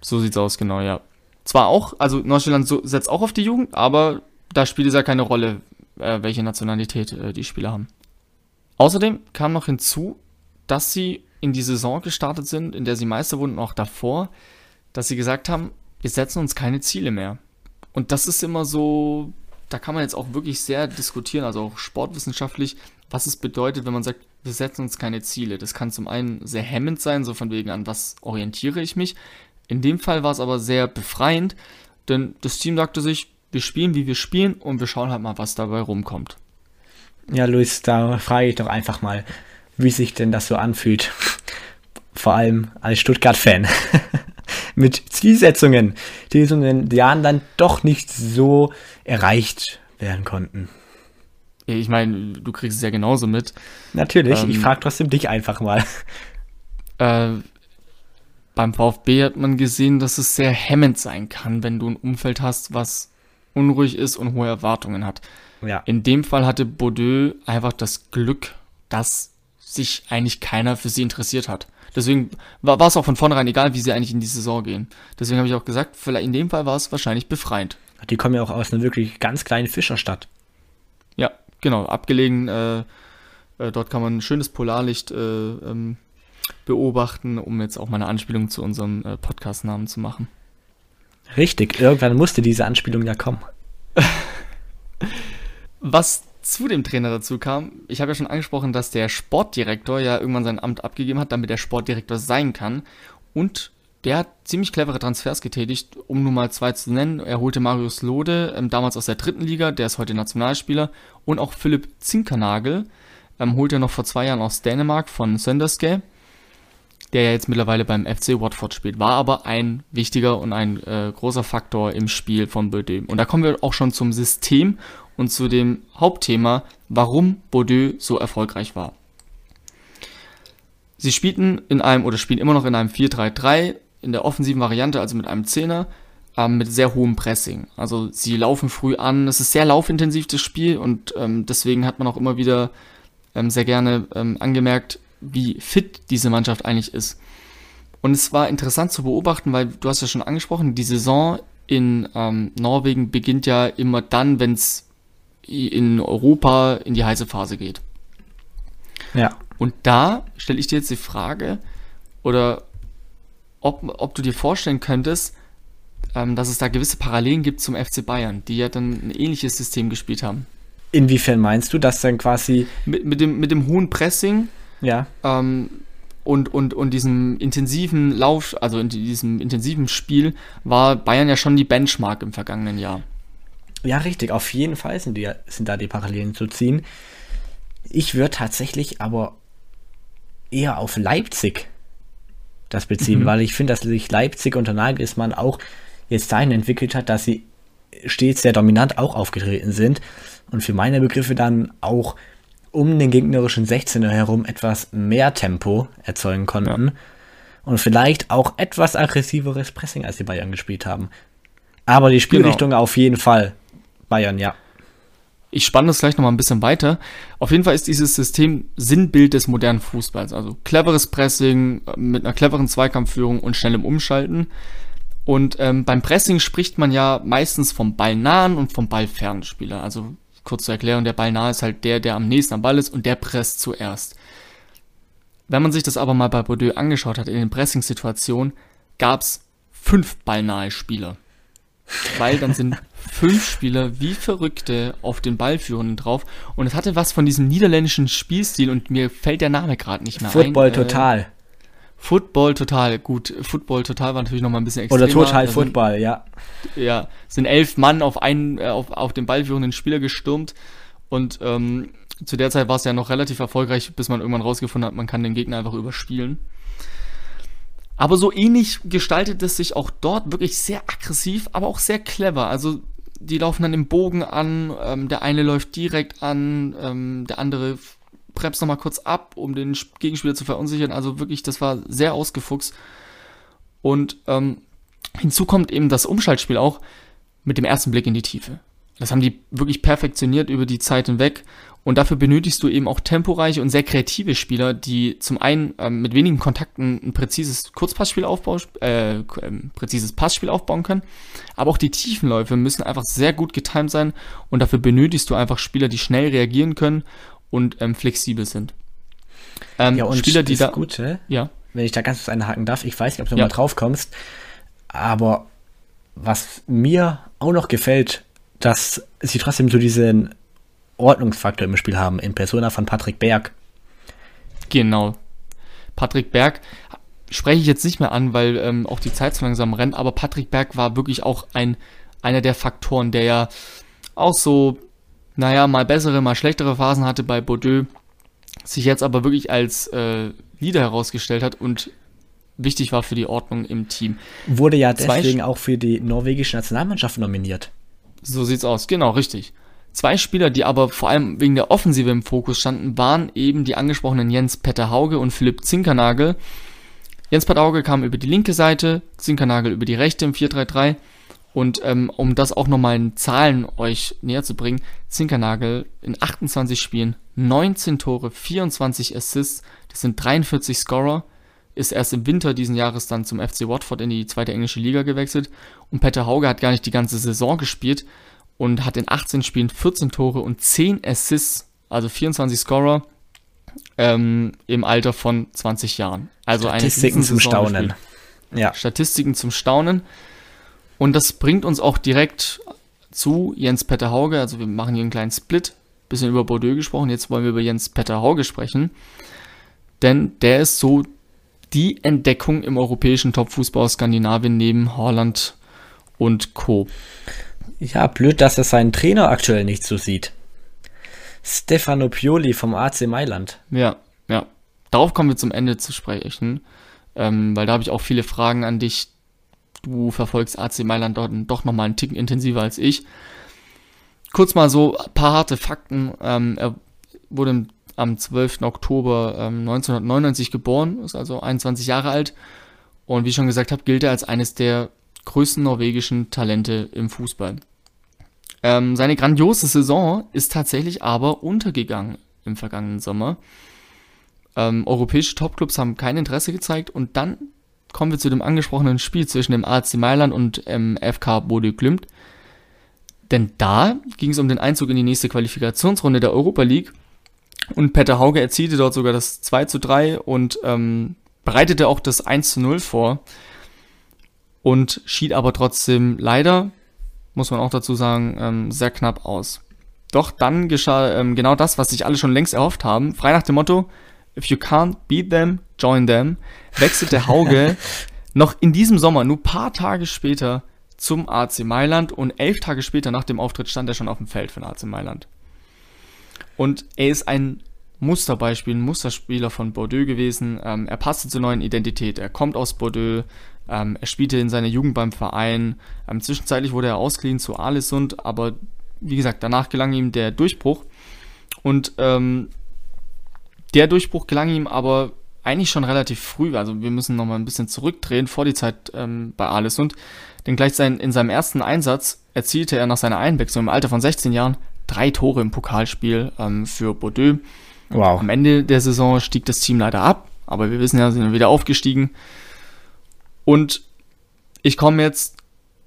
So sieht's aus, genau, ja. Zwar auch, also Neuseeland so, setzt auch auf die Jugend, aber da spielt es ja keine Rolle, äh, welche Nationalität äh, die Spieler haben. Außerdem kam noch hinzu, dass sie in die Saison gestartet sind, in der sie Meister wurden und auch davor, dass sie gesagt haben, wir setzen uns keine Ziele mehr. Und das ist immer so, da kann man jetzt auch wirklich sehr diskutieren, also auch sportwissenschaftlich, was es bedeutet, wenn man sagt, wir setzen uns keine Ziele. Das kann zum einen sehr hemmend sein, so von wegen an was orientiere ich mich. In dem Fall war es aber sehr befreiend, denn das Team sagte sich, wir spielen, wie wir spielen und wir schauen halt mal, was dabei rumkommt. Ja, Luis, da frage ich doch einfach mal, wie sich denn das so anfühlt. Vor allem als Stuttgart-Fan. <laughs> Mit Zielsetzungen, die in den Jahren dann doch nicht so erreicht werden konnten. Ich meine, du kriegst es ja genauso mit. Natürlich, ähm, ich frage trotzdem dich einfach mal. Äh, beim VfB hat man gesehen, dass es sehr hemmend sein kann, wenn du ein Umfeld hast, was unruhig ist und hohe Erwartungen hat. Ja. In dem Fall hatte Bordeaux einfach das Glück, dass sich eigentlich keiner für sie interessiert hat. Deswegen war, war es auch von vornherein egal, wie sie eigentlich in die Saison gehen. Deswegen habe ich auch gesagt, vielleicht in dem Fall war es wahrscheinlich befreiend. Die kommen ja auch aus einer wirklich ganz kleinen Fischerstadt. Ja, genau, abgelegen. Äh, äh, dort kann man ein schönes Polarlicht äh, ähm, beobachten, um jetzt auch mal eine Anspielung zu unserem äh, Podcast-Namen zu machen. Richtig, irgendwann musste diese Anspielung ja kommen. <laughs> Was zu dem Trainer dazu kam, ich habe ja schon angesprochen, dass der Sportdirektor ja irgendwann sein Amt abgegeben hat, damit er Sportdirektor sein kann. Und der hat ziemlich clevere Transfers getätigt, um nur mal zwei zu nennen. Er holte Marius Lode, ähm, damals aus der dritten Liga, der ist heute Nationalspieler. Und auch Philipp Zinkernagel, ähm, holte er noch vor zwei Jahren aus Dänemark von Sönderske der ja jetzt mittlerweile beim FC Watford spielt, war aber ein wichtiger und ein äh, großer Faktor im Spiel von Bordeaux. Und da kommen wir auch schon zum System und zu dem Hauptthema, warum Bordeaux so erfolgreich war. Sie spielten in einem oder spielen immer noch in einem 4-3-3 in der offensiven Variante, also mit einem Zehner, ähm, mit sehr hohem Pressing. Also sie laufen früh an, es ist sehr laufintensiv das Spiel und ähm, deswegen hat man auch immer wieder ähm, sehr gerne ähm, angemerkt, wie fit diese Mannschaft eigentlich ist. Und es war interessant zu beobachten, weil du hast ja schon angesprochen, die Saison in ähm, Norwegen beginnt ja immer dann, wenn es in Europa in die heiße Phase geht. Ja. Und da stelle ich dir jetzt die Frage, oder ob, ob du dir vorstellen könntest, ähm, dass es da gewisse Parallelen gibt zum FC Bayern, die ja dann ein ähnliches System gespielt haben. Inwiefern meinst du, dass dann quasi. Mit, mit, dem, mit dem hohen Pressing ja. Ähm, und, und, und diesem intensiven Lauf, also in diesem intensiven Spiel, war Bayern ja schon die Benchmark im vergangenen Jahr. Ja, richtig. Auf jeden Fall sind, die, sind da die Parallelen zu ziehen. Ich würde tatsächlich aber eher auf Leipzig das beziehen, mhm. weil ich finde, dass sich Leipzig unter Nagelsmann auch jetzt dahin entwickelt hat, dass sie stets sehr dominant auch aufgetreten sind und für meine Begriffe dann auch um den gegnerischen 16er herum etwas mehr Tempo erzeugen konnten. Ja. Und vielleicht auch etwas aggressiveres Pressing, als die Bayern gespielt haben. Aber die Spielrichtung genau. auf jeden Fall Bayern, ja. Ich spanne das gleich nochmal ein bisschen weiter. Auf jeden Fall ist dieses System Sinnbild des modernen Fußballs. Also cleveres Pressing äh, mit einer cleveren Zweikampfführung und schnellem Umschalten. Und ähm, beim Pressing spricht man ja meistens vom ballnahen und vom ballfernen Spieler. Also kurz zur Erklärung, der Ball nah ist halt der, der am nächsten am Ball ist und der presst zuerst. Wenn man sich das aber mal bei Bordeaux angeschaut hat, in den Pressing-Situationen, gab es fünf ballnahe Spieler. Weil dann sind fünf Spieler wie Verrückte auf den Ballführenden drauf. Und es hatte was von diesem niederländischen Spielstil und mir fällt der Name gerade nicht mehr Football ein. Football total. Äh, Football total, gut. Football total war natürlich nochmal ein bisschen extremer. Oder total Football, ja. Ja, sind elf Mann auf einen, äh, auf, auf den ballführenden Spieler gestürmt. Und ähm, zu der Zeit war es ja noch relativ erfolgreich, bis man irgendwann rausgefunden hat, man kann den Gegner einfach überspielen. Aber so ähnlich gestaltet es sich auch dort wirklich sehr aggressiv, aber auch sehr clever. Also die laufen dann im Bogen an, ähm, der eine läuft direkt an, ähm, der andere bremst nochmal kurz ab, um den Gegenspieler zu verunsichern. Also wirklich, das war sehr ausgefuchst. Und ähm, hinzu kommt eben das Umschaltspiel auch mit dem ersten Blick in die Tiefe. Das haben die wirklich perfektioniert über die Zeit hinweg. Und dafür benötigst du eben auch temporeiche und sehr kreative Spieler, die zum einen ähm, mit wenigen Kontakten ein präzises Kurzpassspiel aufbauen, äh, ähm, präzises Passspiel aufbauen können. Aber auch die Tiefenläufe müssen einfach sehr gut getimt sein und dafür benötigst du einfach Spieler, die schnell reagieren können und ähm, flexibel sind. Ähm, ja, und Spieler, die das da, Gute, ja. wenn ich da ganz kurz einhaken darf, ich weiß nicht, ob du Ja. mal drauf kommst, aber was mir auch noch gefällt, dass sie trotzdem so diesen Ordnungsfaktor im Spiel haben, in Persona von Patrick Berg. Genau. Patrick Berg spreche ich jetzt nicht mehr an, weil ähm, auch die Zeit so langsam rennt, aber Patrick Berg war wirklich auch ein, einer der Faktoren, der ja auch so, naja, mal bessere, mal schlechtere Phasen hatte bei Bordeaux, sich jetzt aber wirklich als äh, Leader herausgestellt hat und wichtig war für die Ordnung im Team. Wurde ja Zwei deswegen auch für die norwegische Nationalmannschaft nominiert. So sieht's aus, genau, richtig. Zwei Spieler, die aber vor allem wegen der Offensive im Fokus standen, waren eben die angesprochenen Jens Petter Hauge und Philipp Zinkernagel. Jens Petter Hauge kam über die linke Seite, Zinkernagel über die rechte im 4-3-3. Und ähm, um das auch nochmal in Zahlen euch näher zu bringen, Zinkernagel in 28 Spielen, 19 Tore, 24 Assists, das sind 43 Scorer, ist erst im Winter diesen Jahres dann zum FC Watford in die zweite englische Liga gewechselt. Und Petter Hauge hat gar nicht die ganze Saison gespielt und hat in 18 Spielen 14 Tore und 10 Assists, also 24 Scorer, ähm, im Alter von 20 Jahren. Also Statistiken zum Staunen. Ja. Statistiken zum Staunen. Und das bringt uns auch direkt zu Jens Petter Hauge. Also wir machen hier einen kleinen Split. Bisschen über Bordeaux gesprochen. Jetzt wollen wir über Jens Petter Hauge sprechen. Denn der ist so die Entdeckung im europäischen Topfußball Skandinavien neben Holland und Co. Ja, blöd, dass er seinen Trainer aktuell nicht so sieht. Stefano Pioli vom AC Mailand. Ja, ja. Darauf kommen wir zum Ende zu sprechen, ähm, weil da habe ich auch viele Fragen an dich. Du verfolgst AC Mailand dort doch nochmal einen Ticken intensiver als ich. Kurz mal so ein paar harte Fakten. Ähm, er wurde am 12. Oktober ähm, 1999 geboren, ist also 21 Jahre alt. Und wie ich schon gesagt habe, gilt er als eines der größten norwegischen Talente im Fußball. Ähm, seine grandiose Saison ist tatsächlich aber untergegangen im vergangenen Sommer. Ähm, europäische Topclubs haben kein Interesse gezeigt und dann kommen wir zu dem angesprochenen Spiel zwischen dem AC Mailand und ähm, FK Bodø Glimt. Denn da ging es um den Einzug in die nächste Qualifikationsrunde der Europa League und Petter Hauge erzielte dort sogar das 2 zu 3 und ähm, bereitete auch das 1 zu 0 vor und schied aber trotzdem leider, muss man auch dazu sagen, ähm, sehr knapp aus. Doch dann geschah ähm, genau das, was sich alle schon längst erhofft haben. Frei nach dem Motto, if you can't beat them, join them, wechselte Hauge <laughs> noch in diesem Sommer, nur paar Tage später, zum AC Mailand und elf Tage später nach dem Auftritt stand er schon auf dem Feld für den AC Mailand. Und er ist ein Musterbeispiel, ein Musterspieler von Bordeaux gewesen. Ähm, er passte zur neuen Identität. Er kommt aus Bordeaux. Ähm, er spielte in seiner Jugend beim Verein. Ähm, zwischenzeitlich wurde er ausgeliehen zu Alesund, aber wie gesagt, danach gelang ihm der Durchbruch. Und ähm, der Durchbruch gelang ihm aber eigentlich schon relativ früh. Also wir müssen nochmal ein bisschen zurückdrehen vor die Zeit ähm, bei Alesund. Denn gleich sein, in seinem ersten Einsatz erzielte er nach seiner Einwechslung im Alter von 16 Jahren drei Tore im Pokalspiel ähm, für Bordeaux. Wow. Am Ende der Saison stieg das Team leider ab, aber wir wissen ja, sind wieder aufgestiegen. Und ich komme jetzt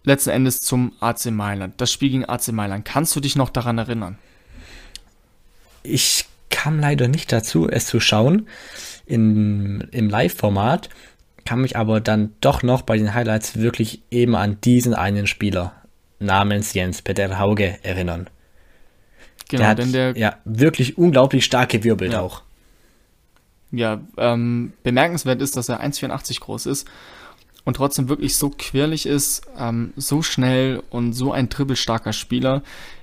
letzten Endes zum AC Mailand. Das Spiel gegen AC Mailand. Kannst du dich noch daran erinnern? Ich kam leider nicht dazu, es zu schauen in, im Live-Format, kann mich aber dann doch noch bei den Highlights wirklich eben an diesen einen Spieler namens Jens Peter Hauge erinnern. Genau, der hat denn der ja wirklich unglaublich stark gewirbelt Ja. auch. Ja, ähm, bemerkenswert ist, dass er 1,84 groß ist und trotzdem wirklich so quirlig ist, ähm, so schnell und so ein dribbelstarker Spieler.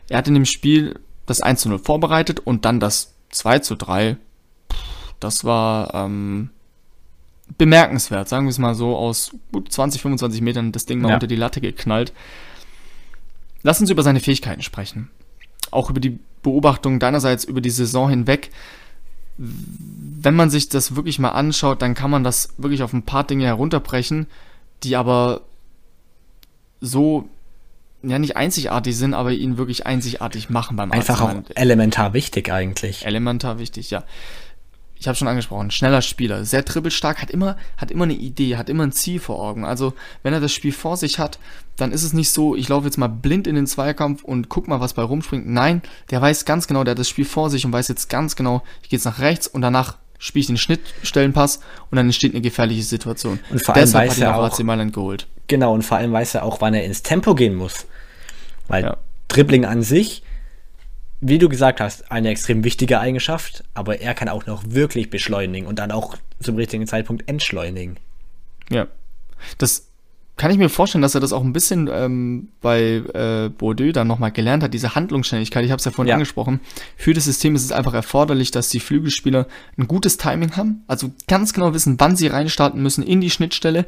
Er hat in dem Spiel das 1 zu 0 vorbereitet und dann das 2 zu 3. Pff, Das war ähm, bemerkenswert, sagen wir es mal so, aus gut 20, 25 Metern das Ding mal Ja. unter die Latte geknallt. Lass uns über seine Fähigkeiten sprechen. Auch über die Beobachtung deinerseits über die Saison hinweg wenn man sich das wirklich mal anschaut, dann kann man das wirklich auf ein paar Dinge herunterbrechen, die aber so ja nicht einzigartig sind, aber ihn wirklich einzigartig machen beim Einfach auch Arsenal. elementar wichtig eigentlich. Elementar wichtig, ja. Ich habe schon angesprochen, schneller Spieler, sehr dribbelstark, hat immer, hat immer eine Idee, hat immer ein Ziel vor Augen. Also, wenn er das Spiel vor sich hat, dann ist es nicht so, ich laufe jetzt mal blind in den Zweikampf und guck mal, was bei rumspringt. Nein, der weiß ganz genau, der hat das Spiel vor sich und weiß jetzt ganz genau, ich gehe jetzt nach rechts und danach spiele ich den Schnittstellenpass und dann entsteht eine gefährliche Situation. Und vor allem Deshalb weiß hat ihn er auch AC Mailand geholt. Genau, und vor allem weiß er auch, wann er ins Tempo gehen muss. Weil Ja. Dribbling an sich, wie du gesagt hast, eine extrem wichtige Eigenschaft, aber er kann auch noch wirklich beschleunigen und dann auch zum richtigen Zeitpunkt entschleunigen. Ja. Das kann ich mir vorstellen, dass er das auch ein bisschen ähm, bei äh, Bordeaux dann nochmal gelernt hat, diese Handlungsschnelligkeit, ich habe es ja vorhin Ja. angesprochen. Für das System ist es einfach erforderlich, dass die Flügelspieler ein gutes Timing haben, also ganz genau wissen, wann sie reinstarten müssen in die Schnittstelle,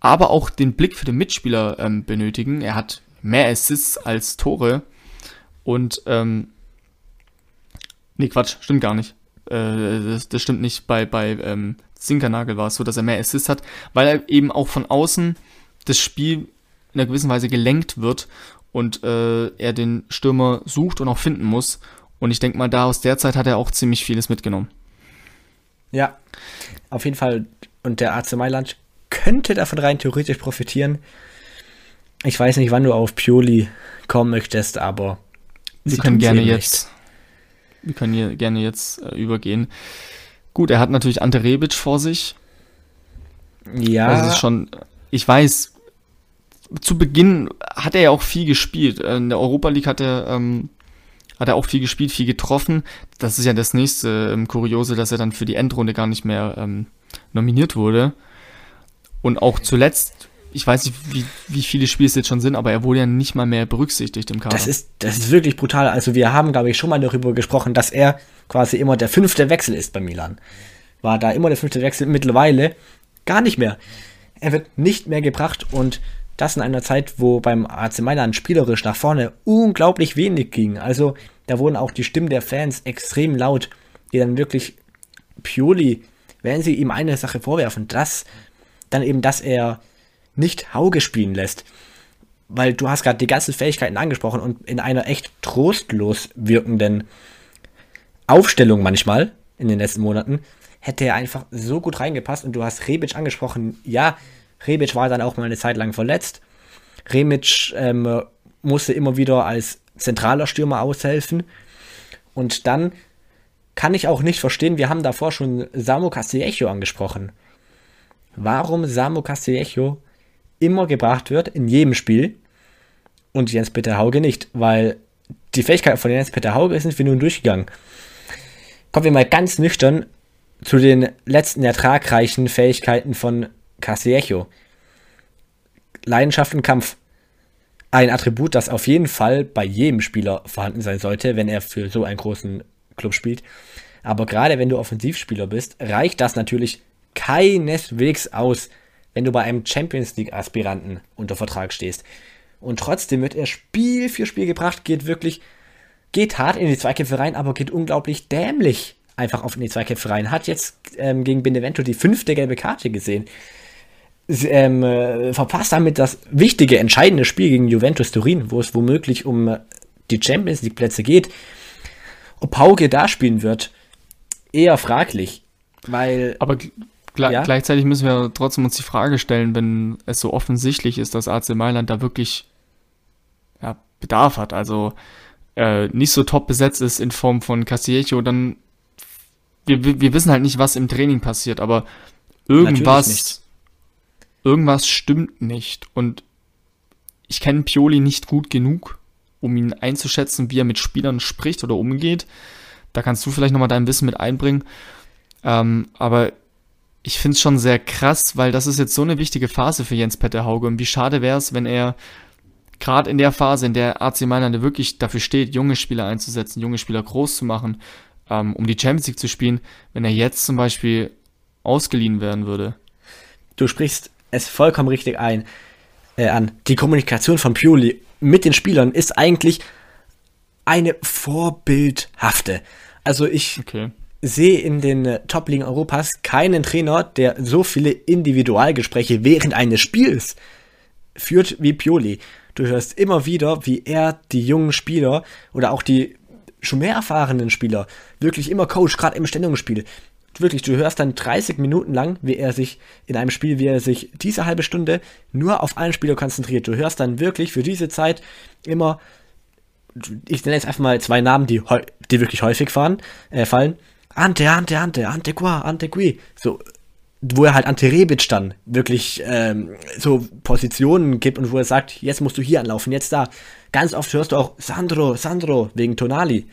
aber auch den Blick für den Mitspieler ähm, benötigen. Er hat mehr Assists als Tore und ähm, nee, Quatsch, stimmt gar nicht. Äh, das, das stimmt nicht. Bei, bei ähm, Zinkernagel war es so, dass er mehr Assists hat, weil er eben auch von außen das Spiel in einer gewissen Weise gelenkt wird und äh, er den Stürmer sucht und auch finden muss. Und ich denke mal, da aus der Zeit hat er auch ziemlich vieles mitgenommen. Ja, auf jeden Fall. Und der AC Mailand könnte davon rein theoretisch profitieren. Ich weiß nicht, wann du auf Pioli kommen möchtest, aber Wir können gerne jetzt, wir können hier gerne jetzt äh, übergehen. Gut, er hat natürlich Ante Rebic vor sich. Ja, Das ist schon, ich weiß, zu Beginn hat er ja auch viel gespielt. In der Europa League hat er, ähm, hat er auch viel gespielt, viel getroffen. Das ist ja das nächste ähm, Kuriose, dass er dann für die Endrunde gar nicht mehr ähm, nominiert wurde. Und auch zuletzt, ich weiß nicht, wie, wie viele Spiele es jetzt schon sind, aber er wurde ja nicht mal mehr berücksichtigt im Kader. Das ist, das ist wirklich brutal. Also wir haben, glaube ich, schon mal darüber gesprochen, dass er quasi immer der fünfte Wechsel ist bei Milan. War da immer der fünfte Wechsel, mittlerweile gar nicht mehr. Er wird nicht mehr gebracht und das in einer Zeit, wo beim AC Mailand spielerisch nach vorne unglaublich wenig ging. Also da wurden auch die Stimmen der Fans extrem laut, die dann wirklich Pioli, wenn sie ihm eine Sache vorwerfen, dass dann eben, dass er nicht Hauge spielen lässt weil du hast gerade die ganzen Fähigkeiten angesprochen und in einer echt trostlos wirkenden Aufstellung manchmal in den letzten Monaten hätte er einfach so gut reingepasst und du hast Rebic angesprochen. Ja, Rebic war dann auch mal eine Zeit lang verletzt. Rebic ähm, musste immer wieder als zentraler Stürmer aushelfen und dann kann ich auch nicht verstehen, wir haben davor schon Samu Castillejo angesprochen. Warum Samu Castillejo immer gebracht wird in jedem Spiel und Jens-Peter Hauge nicht, weil die Fähigkeiten von Jens-Peter Hauge sind wir nun durchgegangen. Kommen wir mal ganz nüchtern zu den letzten ertragreichen Fähigkeiten von Castillejo. Leidenschaft und Kampf. Ein Attribut, das auf jeden Fall bei jedem Spieler vorhanden sein sollte, wenn er für so einen großen Club spielt. Aber gerade wenn du Offensivspieler bist, reicht das natürlich keineswegs aus, wenn du bei einem Champions League-Aspiranten unter Vertrag stehst. Und trotzdem wird er Spiel für Spiel gebracht, geht wirklich, geht hart in die Zweikämpfe rein, aber geht unglaublich dämlich einfach auf in die Zweikämpfe rein. Hat jetzt ähm, gegen Benevento die fünfte gelbe Karte gesehen. S- Ähm, äh, verpasst damit das wichtige, entscheidende Spiel gegen Juventus Turin, wo es womöglich um äh, die Champions League Plätze geht. Ob Hauge da spielen wird, eher fraglich, weil Aber gle Ja? gleichzeitig müssen wir trotzdem uns die Frage stellen, wenn es so offensichtlich ist, dass AC Mailand da wirklich ja, Bedarf hat, also äh, nicht so top besetzt ist in Form von Castillejo, dann wir, wir wissen halt nicht, was im Training passiert, aber irgendwas irgendwas stimmt nicht und ich kenne Pioli nicht gut genug, um ihn einzuschätzen, wie er mit Spielern spricht oder umgeht. Da kannst du vielleicht nochmal dein Wissen mit einbringen. Ähm, aber ich finde es schon sehr krass, weil das ist jetzt so eine wichtige Phase für Jens Petter Hauge. Und wie schade wäre es, wenn er gerade in der Phase, in der AC Mailand wirklich dafür steht, junge Spieler einzusetzen, junge Spieler groß zu machen, ähm, um die Champions League zu spielen, wenn er jetzt zum Beispiel ausgeliehen werden würde. du sprichst es vollkommen richtig ein, äh, an. Die Kommunikation von Pioli mit den Spielern ist eigentlich eine vorbildhafte. Also ich Okay. Sehe in den äh, Top-Ligen Europas keinen Trainer, der so viele Individualgespräche während eines Spiels führt wie Pioli. du hörst immer wieder, wie er die jungen Spieler oder auch die schon mehr erfahrenen Spieler wirklich immer coach, gerade im Stellungsspiel. Wirklich, du hörst dann 30 Minuten lang, wie er sich in einem Spiel, wie er sich diese halbe Stunde nur auf einen Spieler konzentriert. Du hörst dann wirklich für diese Zeit immer, ich nenne jetzt einfach mal zwei Namen, die, die wirklich häufig fahren, äh, fallen. Ante, Ante, Ante, Ante qua, Ante qui. So, wo er halt Ante Rebic dann wirklich ähm, so Positionen gibt und wo er sagt, jetzt musst du hier anlaufen, jetzt da. Ganz oft hörst du auch Sandro, Sandro, wegen Tonali.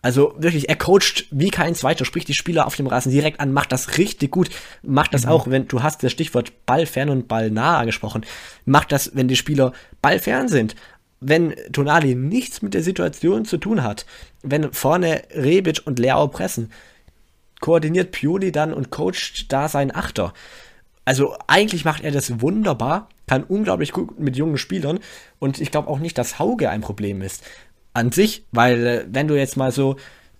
Also wirklich, er coacht wie kein zweiter, spricht die Spieler auf dem Rasen direkt an, macht das richtig gut, macht das mhm. auch, wenn du hast das Stichwort ballfern und ballnah angesprochen, macht das, wenn die Spieler ballfern sind, wenn Tonali nichts mit der Situation zu tun hat, wenn vorne Rebic und Leao pressen, koordiniert Pioli dann und coacht da seinen Achter. Also eigentlich macht er das wunderbar, kann unglaublich gut mit jungen Spielern und ich glaube auch nicht, dass Hauge ein Problem ist an sich, weil äh, wenn du jetzt mal so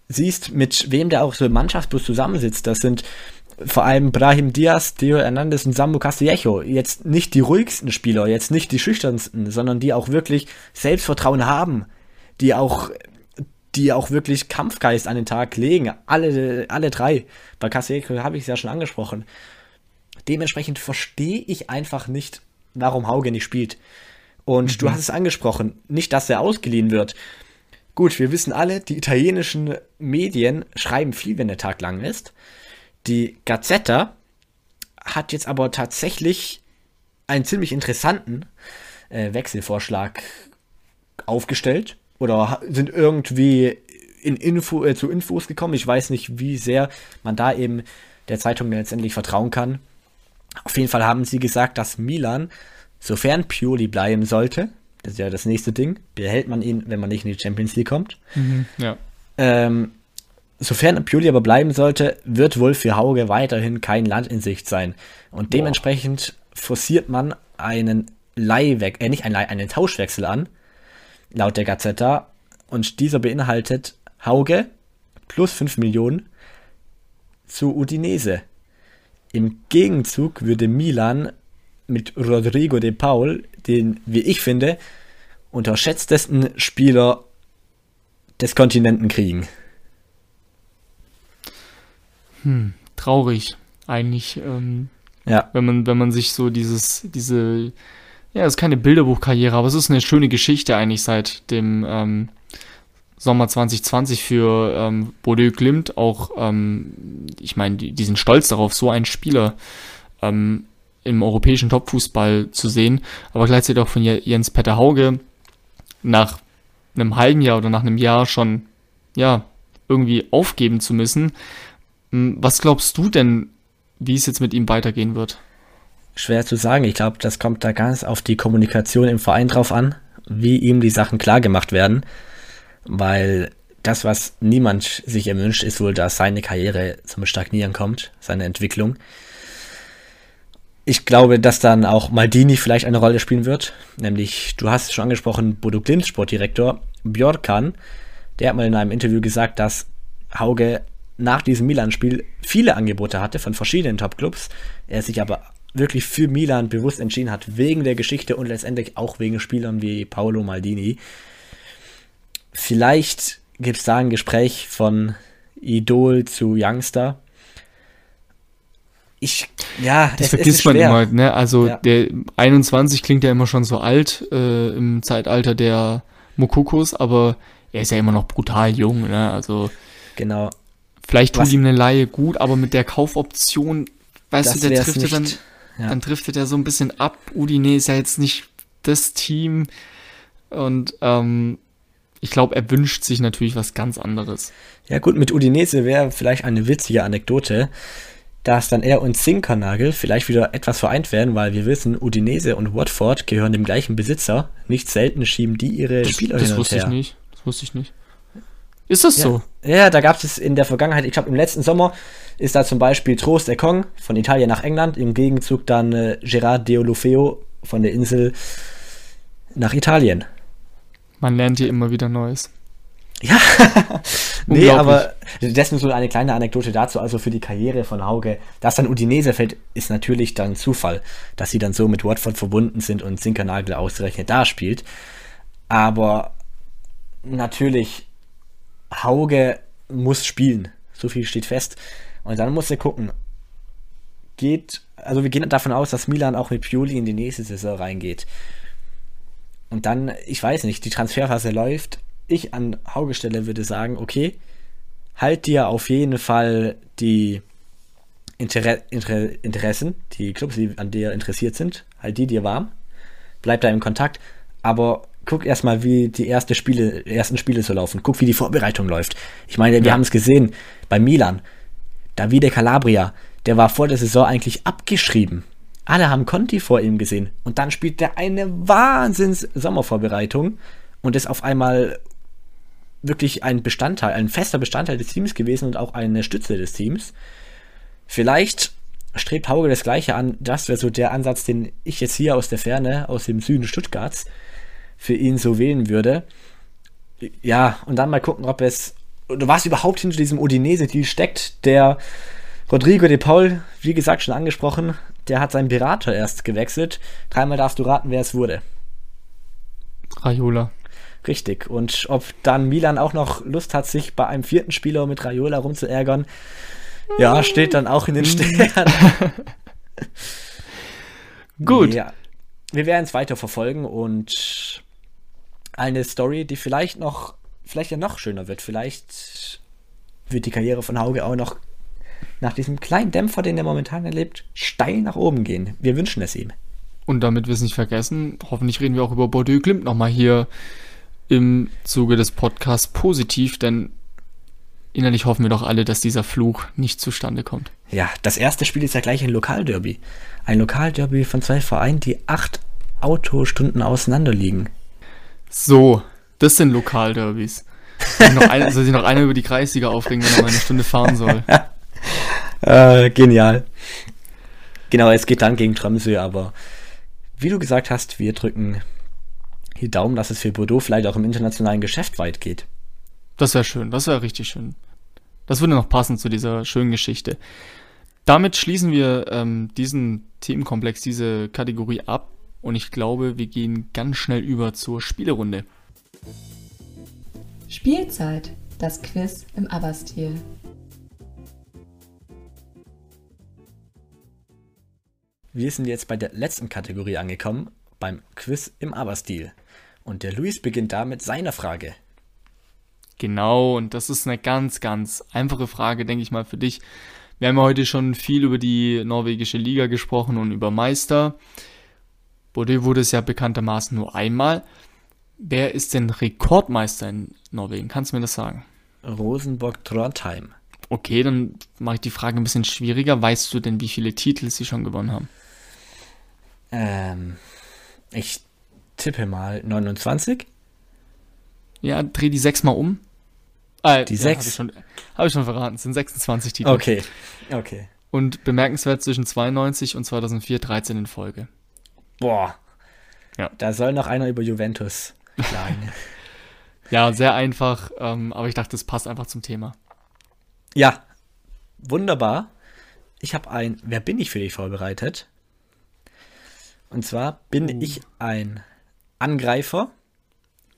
siehst, mit wem der auch so im Mannschaftsbus zusammensitzt, das sind vor allem Brahim Diaz, Theo Hernandez und Samu Castillejo. Jetzt nicht die ruhigsten Spieler, jetzt nicht die schüchternsten, sondern die auch wirklich Selbstvertrauen haben, die auch die auch wirklich Kampfgeist an den Tag legen. Alle, alle drei. Bei Caseco habe ich es ja schon angesprochen. Dementsprechend verstehe ich einfach nicht, warum Hauge nicht spielt. Und mhm. du hast es angesprochen, nicht, dass er ausgeliehen wird. Gut, wir wissen alle, die italienischen Medien schreiben viel, wenn der Tag lang ist. Die Gazzetta hat jetzt aber tatsächlich einen ziemlich interessanten äh, Wechselvorschlag aufgestellt oder sind irgendwie in Info, äh, zu Infos gekommen. Ich weiß nicht, wie sehr man da eben der Zeitung letztendlich vertrauen kann. Auf jeden Fall haben sie gesagt, dass Milan, sofern Pioli bleiben sollte, das ist ja das nächste Ding, behält man ihn, wenn man nicht in die Champions League kommt. Mhm, ja. Ähm, sofern Pioli aber bleiben sollte, wird wohl für Hauge weiterhin kein Land in Sicht sein. Und dementsprechend forciert man einen Leihwechsel, äh, nicht einen, Leih, einen Tauschwechsel an, laut der Gazzetta. Und dieser beinhaltet Hauge plus 5 Millionen zu Udinese. Im Gegenzug würde Milan mit Rodrigo de Paul, den, wie ich finde, unterschätztesten Spieler des Kontinenten kriegen. Hm, traurig eigentlich. Ähm, ja. Wenn man, wenn man sich so dieses, diese ja, es ist keine Bilderbuchkarriere, aber es ist eine schöne Geschichte eigentlich seit dem ähm, Sommer 2020 für ähm, Bordeaux Glimt. Auch, ähm, ich meine, die, die sind stolz darauf, so einen Spieler ähm, im europäischen Topfußball zu sehen. Aber gleichzeitig auch von Jens Petter Hauge nach einem halben Jahr oder nach einem Jahr schon, ja, irgendwie aufgeben zu müssen. Hm, was glaubst du denn, wie es jetzt mit ihm weitergehen wird? Schwer zu sagen. Ich glaube, das kommt da ganz auf die Kommunikation im Verein drauf an, wie ihm die Sachen klar gemacht werden. Weil das, was niemand sich erwünscht, ist wohl, dass seine Karriere zum Stagnieren kommt, seine Entwicklung. Ich glaube, dass dann auch Maldini vielleicht eine Rolle spielen wird. Nämlich, du hast schon angesprochen, Bodo Glimt Sportdirektor Björkan. Der hat mal in einem Interview gesagt, dass Hauge nach diesem Milan-Spiel viele Angebote hatte von verschiedenen Topclubs. Er sich aber wirklich für Milan bewusst entschieden hat, wegen der Geschichte und letztendlich auch wegen Spielern wie Paolo Maldini. Vielleicht gibt es da ein Gespräch von Idol zu Youngster. Ich, ja, das vergisst man immer, ne? Also ja. der 21 klingt ja immer schon so alt äh, im Zeitalter der Mokokos, aber er ist ja immer noch brutal jung, ne? Also genau. Vielleicht tut Was, ihm eine Laie gut, aber mit der Kaufoption, weißt du, der trifft ja dann ja. Dann driftet er so ein bisschen ab. Udine ist ja jetzt nicht das Team. Und ähm, ich glaube, er wünscht sich natürlich was ganz anderes. Ja, gut, mit Udinese wäre vielleicht eine witzige Anekdote, dass dann er und Zinkernagel vielleicht wieder etwas vereint werden, weil wir wissen, Udinese und Watford gehören dem gleichen Besitzer. Nicht selten schieben die ihre das, Spieler das hin und wusste her. ich nicht. Das wusste ich nicht. Ist das ja. so? Ja, da gab es in der Vergangenheit, ich glaube im letzten Sommer ist da zum Beispiel Trost Ekong von Italien nach England, im Gegenzug dann äh, Gerard Deolofeo von der Insel nach Italien. Man lernt hier immer wieder Neues. Ja, <laughs> nee, aber das ist nur so eine kleine Anekdote dazu. Also für die Karriere von Hauge, dass dann Udinese fällt, ist natürlich dann Zufall, dass sie dann so mit Watford verbunden sind und Sinkernagel ausgerechnet da spielt. Aber natürlich, Hauge muss spielen. So viel steht fest. Und dann muss er gucken. Geht, also wir gehen davon aus, dass Milan auch mit Pioli in die nächste Saison reingeht. Und dann, ich weiß nicht, die Transferphase läuft. Ich an Hauge Stelle würde sagen, okay, halt dir auf jeden Fall die Inter Inter Interessen, die Clubs, die an dir interessiert sind, halt die dir warm. Bleib da im Kontakt, aber guck erstmal, wie die erste Spiele, ersten Spiele so laufen. Guck, wie die Vorbereitung läuft. Ich meine, wir ja. haben es gesehen bei Milan. Davide Calabria, der war vor der Saison eigentlich abgeschrieben. Alle haben Conti vor ihm gesehen. Und dann spielt der eine Wahnsinns-Sommervorbereitung und ist auf einmal wirklich ein Bestandteil, ein fester Bestandteil des Teams gewesen und auch eine Stütze des Teams. Vielleicht strebt Hauge das Gleiche an. Das wäre so der Ansatz, den ich jetzt hier aus der Ferne, aus dem Süden Stuttgarts, für ihn so wählen würde. Ja, und dann mal gucken, ob es, oder was überhaupt hinter diesem Udinese-Deal steckt. Der Rodrigo de Paul, wie gesagt, schon angesprochen, der hat seinen Berater erst gewechselt. Dreimal darfst du raten, wer es wurde. Raiola. Richtig. Und ob dann Milan auch noch Lust hat, sich bei einem vierten Spieler mit Raiola rumzuärgern, ja, steht dann auch in den Sternen. <laughs> Gut. Ja, wir werden es weiter verfolgen und eine Story, die vielleicht noch, vielleicht ja noch schöner wird. Vielleicht wird die Karriere von Hauge auch noch nach diesem kleinen Dämpfer, den er momentan erlebt, steil nach oben gehen. Wir wünschen es ihm. Und damit wir es nicht vergessen, hoffentlich reden wir auch über Bordeaux Klimt nochmal hier im Zuge des Podcasts positiv, denn innerlich hoffen wir doch alle, dass dieser Fluch nicht zustande kommt. Ja, das erste Spiel ist ja gleich ein Lokalderby. Ein Lokalderby von zwei Vereinen, die acht Autostunden auseinander liegen. So, das sind Lokalderbys. Soll, soll sich noch einer über die Kreisliga aufregen, wenn er mal eine Stunde fahren soll? <laughs> äh, genial. Genau, es geht dann gegen Tromsø, aber wie du gesagt hast, wir drücken die Daumen, dass es für Bordeaux vielleicht auch im internationalen Geschäft weit geht. Das wäre schön, das wäre richtig schön. Das würde noch passen zu dieser schönen Geschichte. Damit schließen wir ähm, diesen Themenkomplex, diese Kategorie ab und ich glaube, wir gehen ganz schnell über zur Spielerunde. Spielzeit, das Quiz im ABBA-Stil. Wir sind jetzt bei der letzten Kategorie angekommen, beim Quiz im ABBA-Stil. Und der Luis beginnt da mit seiner Frage. Genau, und das ist eine ganz, ganz einfache Frage, denke ich mal, für dich. Wir haben ja heute schon viel über die norwegische Liga gesprochen und über Meister. Bordeaux wurde es ja bekanntermaßen nur einmal. Wer ist denn Rekordmeister in Norwegen? Kannst du mir das sagen? Rosenborg Trondheim. Okay, dann mache ich die Frage ein bisschen schwieriger. Weißt du denn, wie viele Titel sie schon gewonnen haben? Ähm, ich tippe mal 29. Ja, dreh die sechs mal um. Äh, die ja, sechs? Habe ich, schon, hab ich schon verraten. Es sind 26 Titel. Okay, okay. Und bemerkenswert zwischen 92 und 2004 13 in Folge. Boah. Ja. Da soll noch einer über Juventus klagen. <laughs> ja, sehr einfach, ähm, aber ich dachte, es passt einfach zum Thema. Ja, wunderbar. Ich habe ein Wer bin ich für dich vorbereitet? Und zwar bin uh. ich ein Angreifer.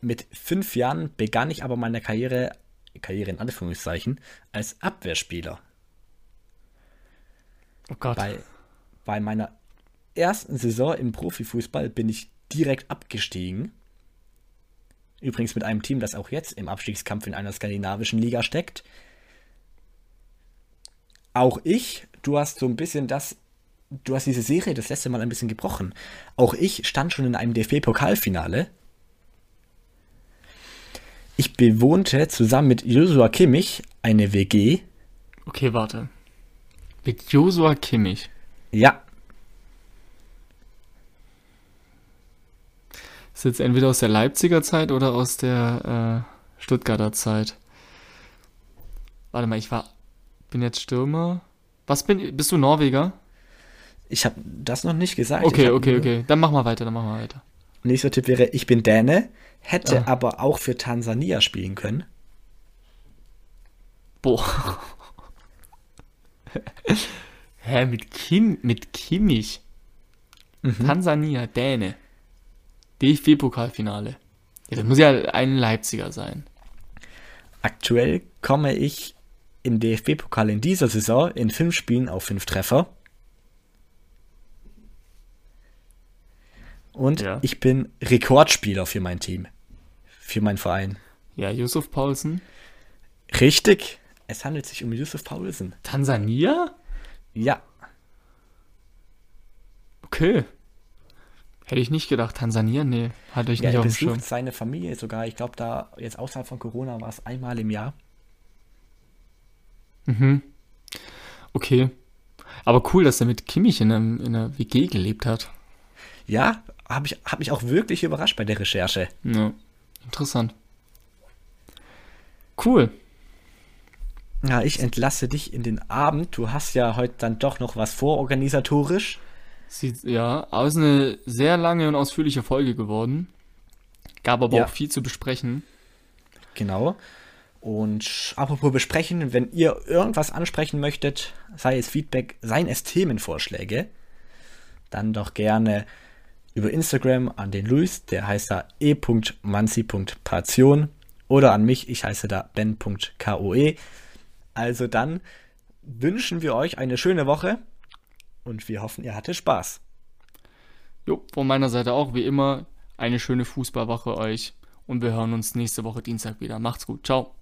Mit fünf Jahren begann ich aber meine Karriere, Karriere in Anführungszeichen, als Abwehrspieler. Oh Gott. Bei, bei meiner ersten Saison im Profifußball bin ich direkt abgestiegen. Übrigens mit einem Team, das auch jetzt im Abstiegskampf in einer skandinavischen Liga steckt. Auch ich, du hast so ein bisschen das, du hast diese Serie das letzte Mal ein bisschen gebrochen. Auch ich stand schon in einem DFB-Pokalfinale. Ich bewohnte zusammen mit Joshua Kimmich eine WG. Okay, warte. Mit Joshua Kimmich? Ja. Ist jetzt entweder aus der Leipziger Zeit oder aus der äh, Stuttgarter Zeit. Warte mal, ich war. Bin jetzt Stürmer. Was bin Bist du Norweger? Ich habe das noch nicht gesagt. Okay, okay, okay. Dann mach mal weiter, dann mach mal weiter. Nächster Tipp wäre, ich bin Däne, hätte ah. aber auch für Tansania spielen können. Boah. <laughs> Hä, mit Kim, mit Kimmich. Tansania, Däne. DFB-Pokalfinale. Ja, das muss ja ein Leipziger sein. Aktuell komme ich im DFB-Pokal in dieser Saison in fünf Spielen auf fünf Treffer. Und Ja. ich bin Rekordspieler für mein Team. Für meinen Verein. Ja, Yusuf Paulsen. Richtig. Es handelt sich um Yusuf Paulsen. Tansania? Ja, Okay. Hätte ich nicht gedacht. Tansania? Nee, hatte ich ja nicht auf dem Schirm. seine Familie sogar. Ich glaube, da jetzt außerhalb von Corona war es einmal im Jahr. Okay. Aber cool, dass er mit Kimmich in, einem, in einer WG gelebt hat. Ja, habe ich hab mich auch wirklich überrascht bei der Recherche. Ja. Interessant. Cool. Ja, ich entlasse dich in den Abend. Du hast ja heute dann doch noch was vor organisatorisch. Sieht, ja, aus eine sehr lange und ausführliche Folge geworden. Gab aber Ja. auch viel zu besprechen. Genau. Und apropos besprechen, wenn ihr irgendwas ansprechen möchtet, sei es Feedback, seien es Themenvorschläge, dann doch gerne über Instagram an den Luis, der heißt da e.manzi.pation oder an mich, ich heiße da ben.koe. Also dann wünschen wir euch eine schöne Woche und wir hoffen, ihr hattet Spaß. Jo, von meiner Seite auch wie immer eine schöne Fußballwoche euch und wir hören uns nächste Woche Dienstag wieder. Macht's gut. Ciao.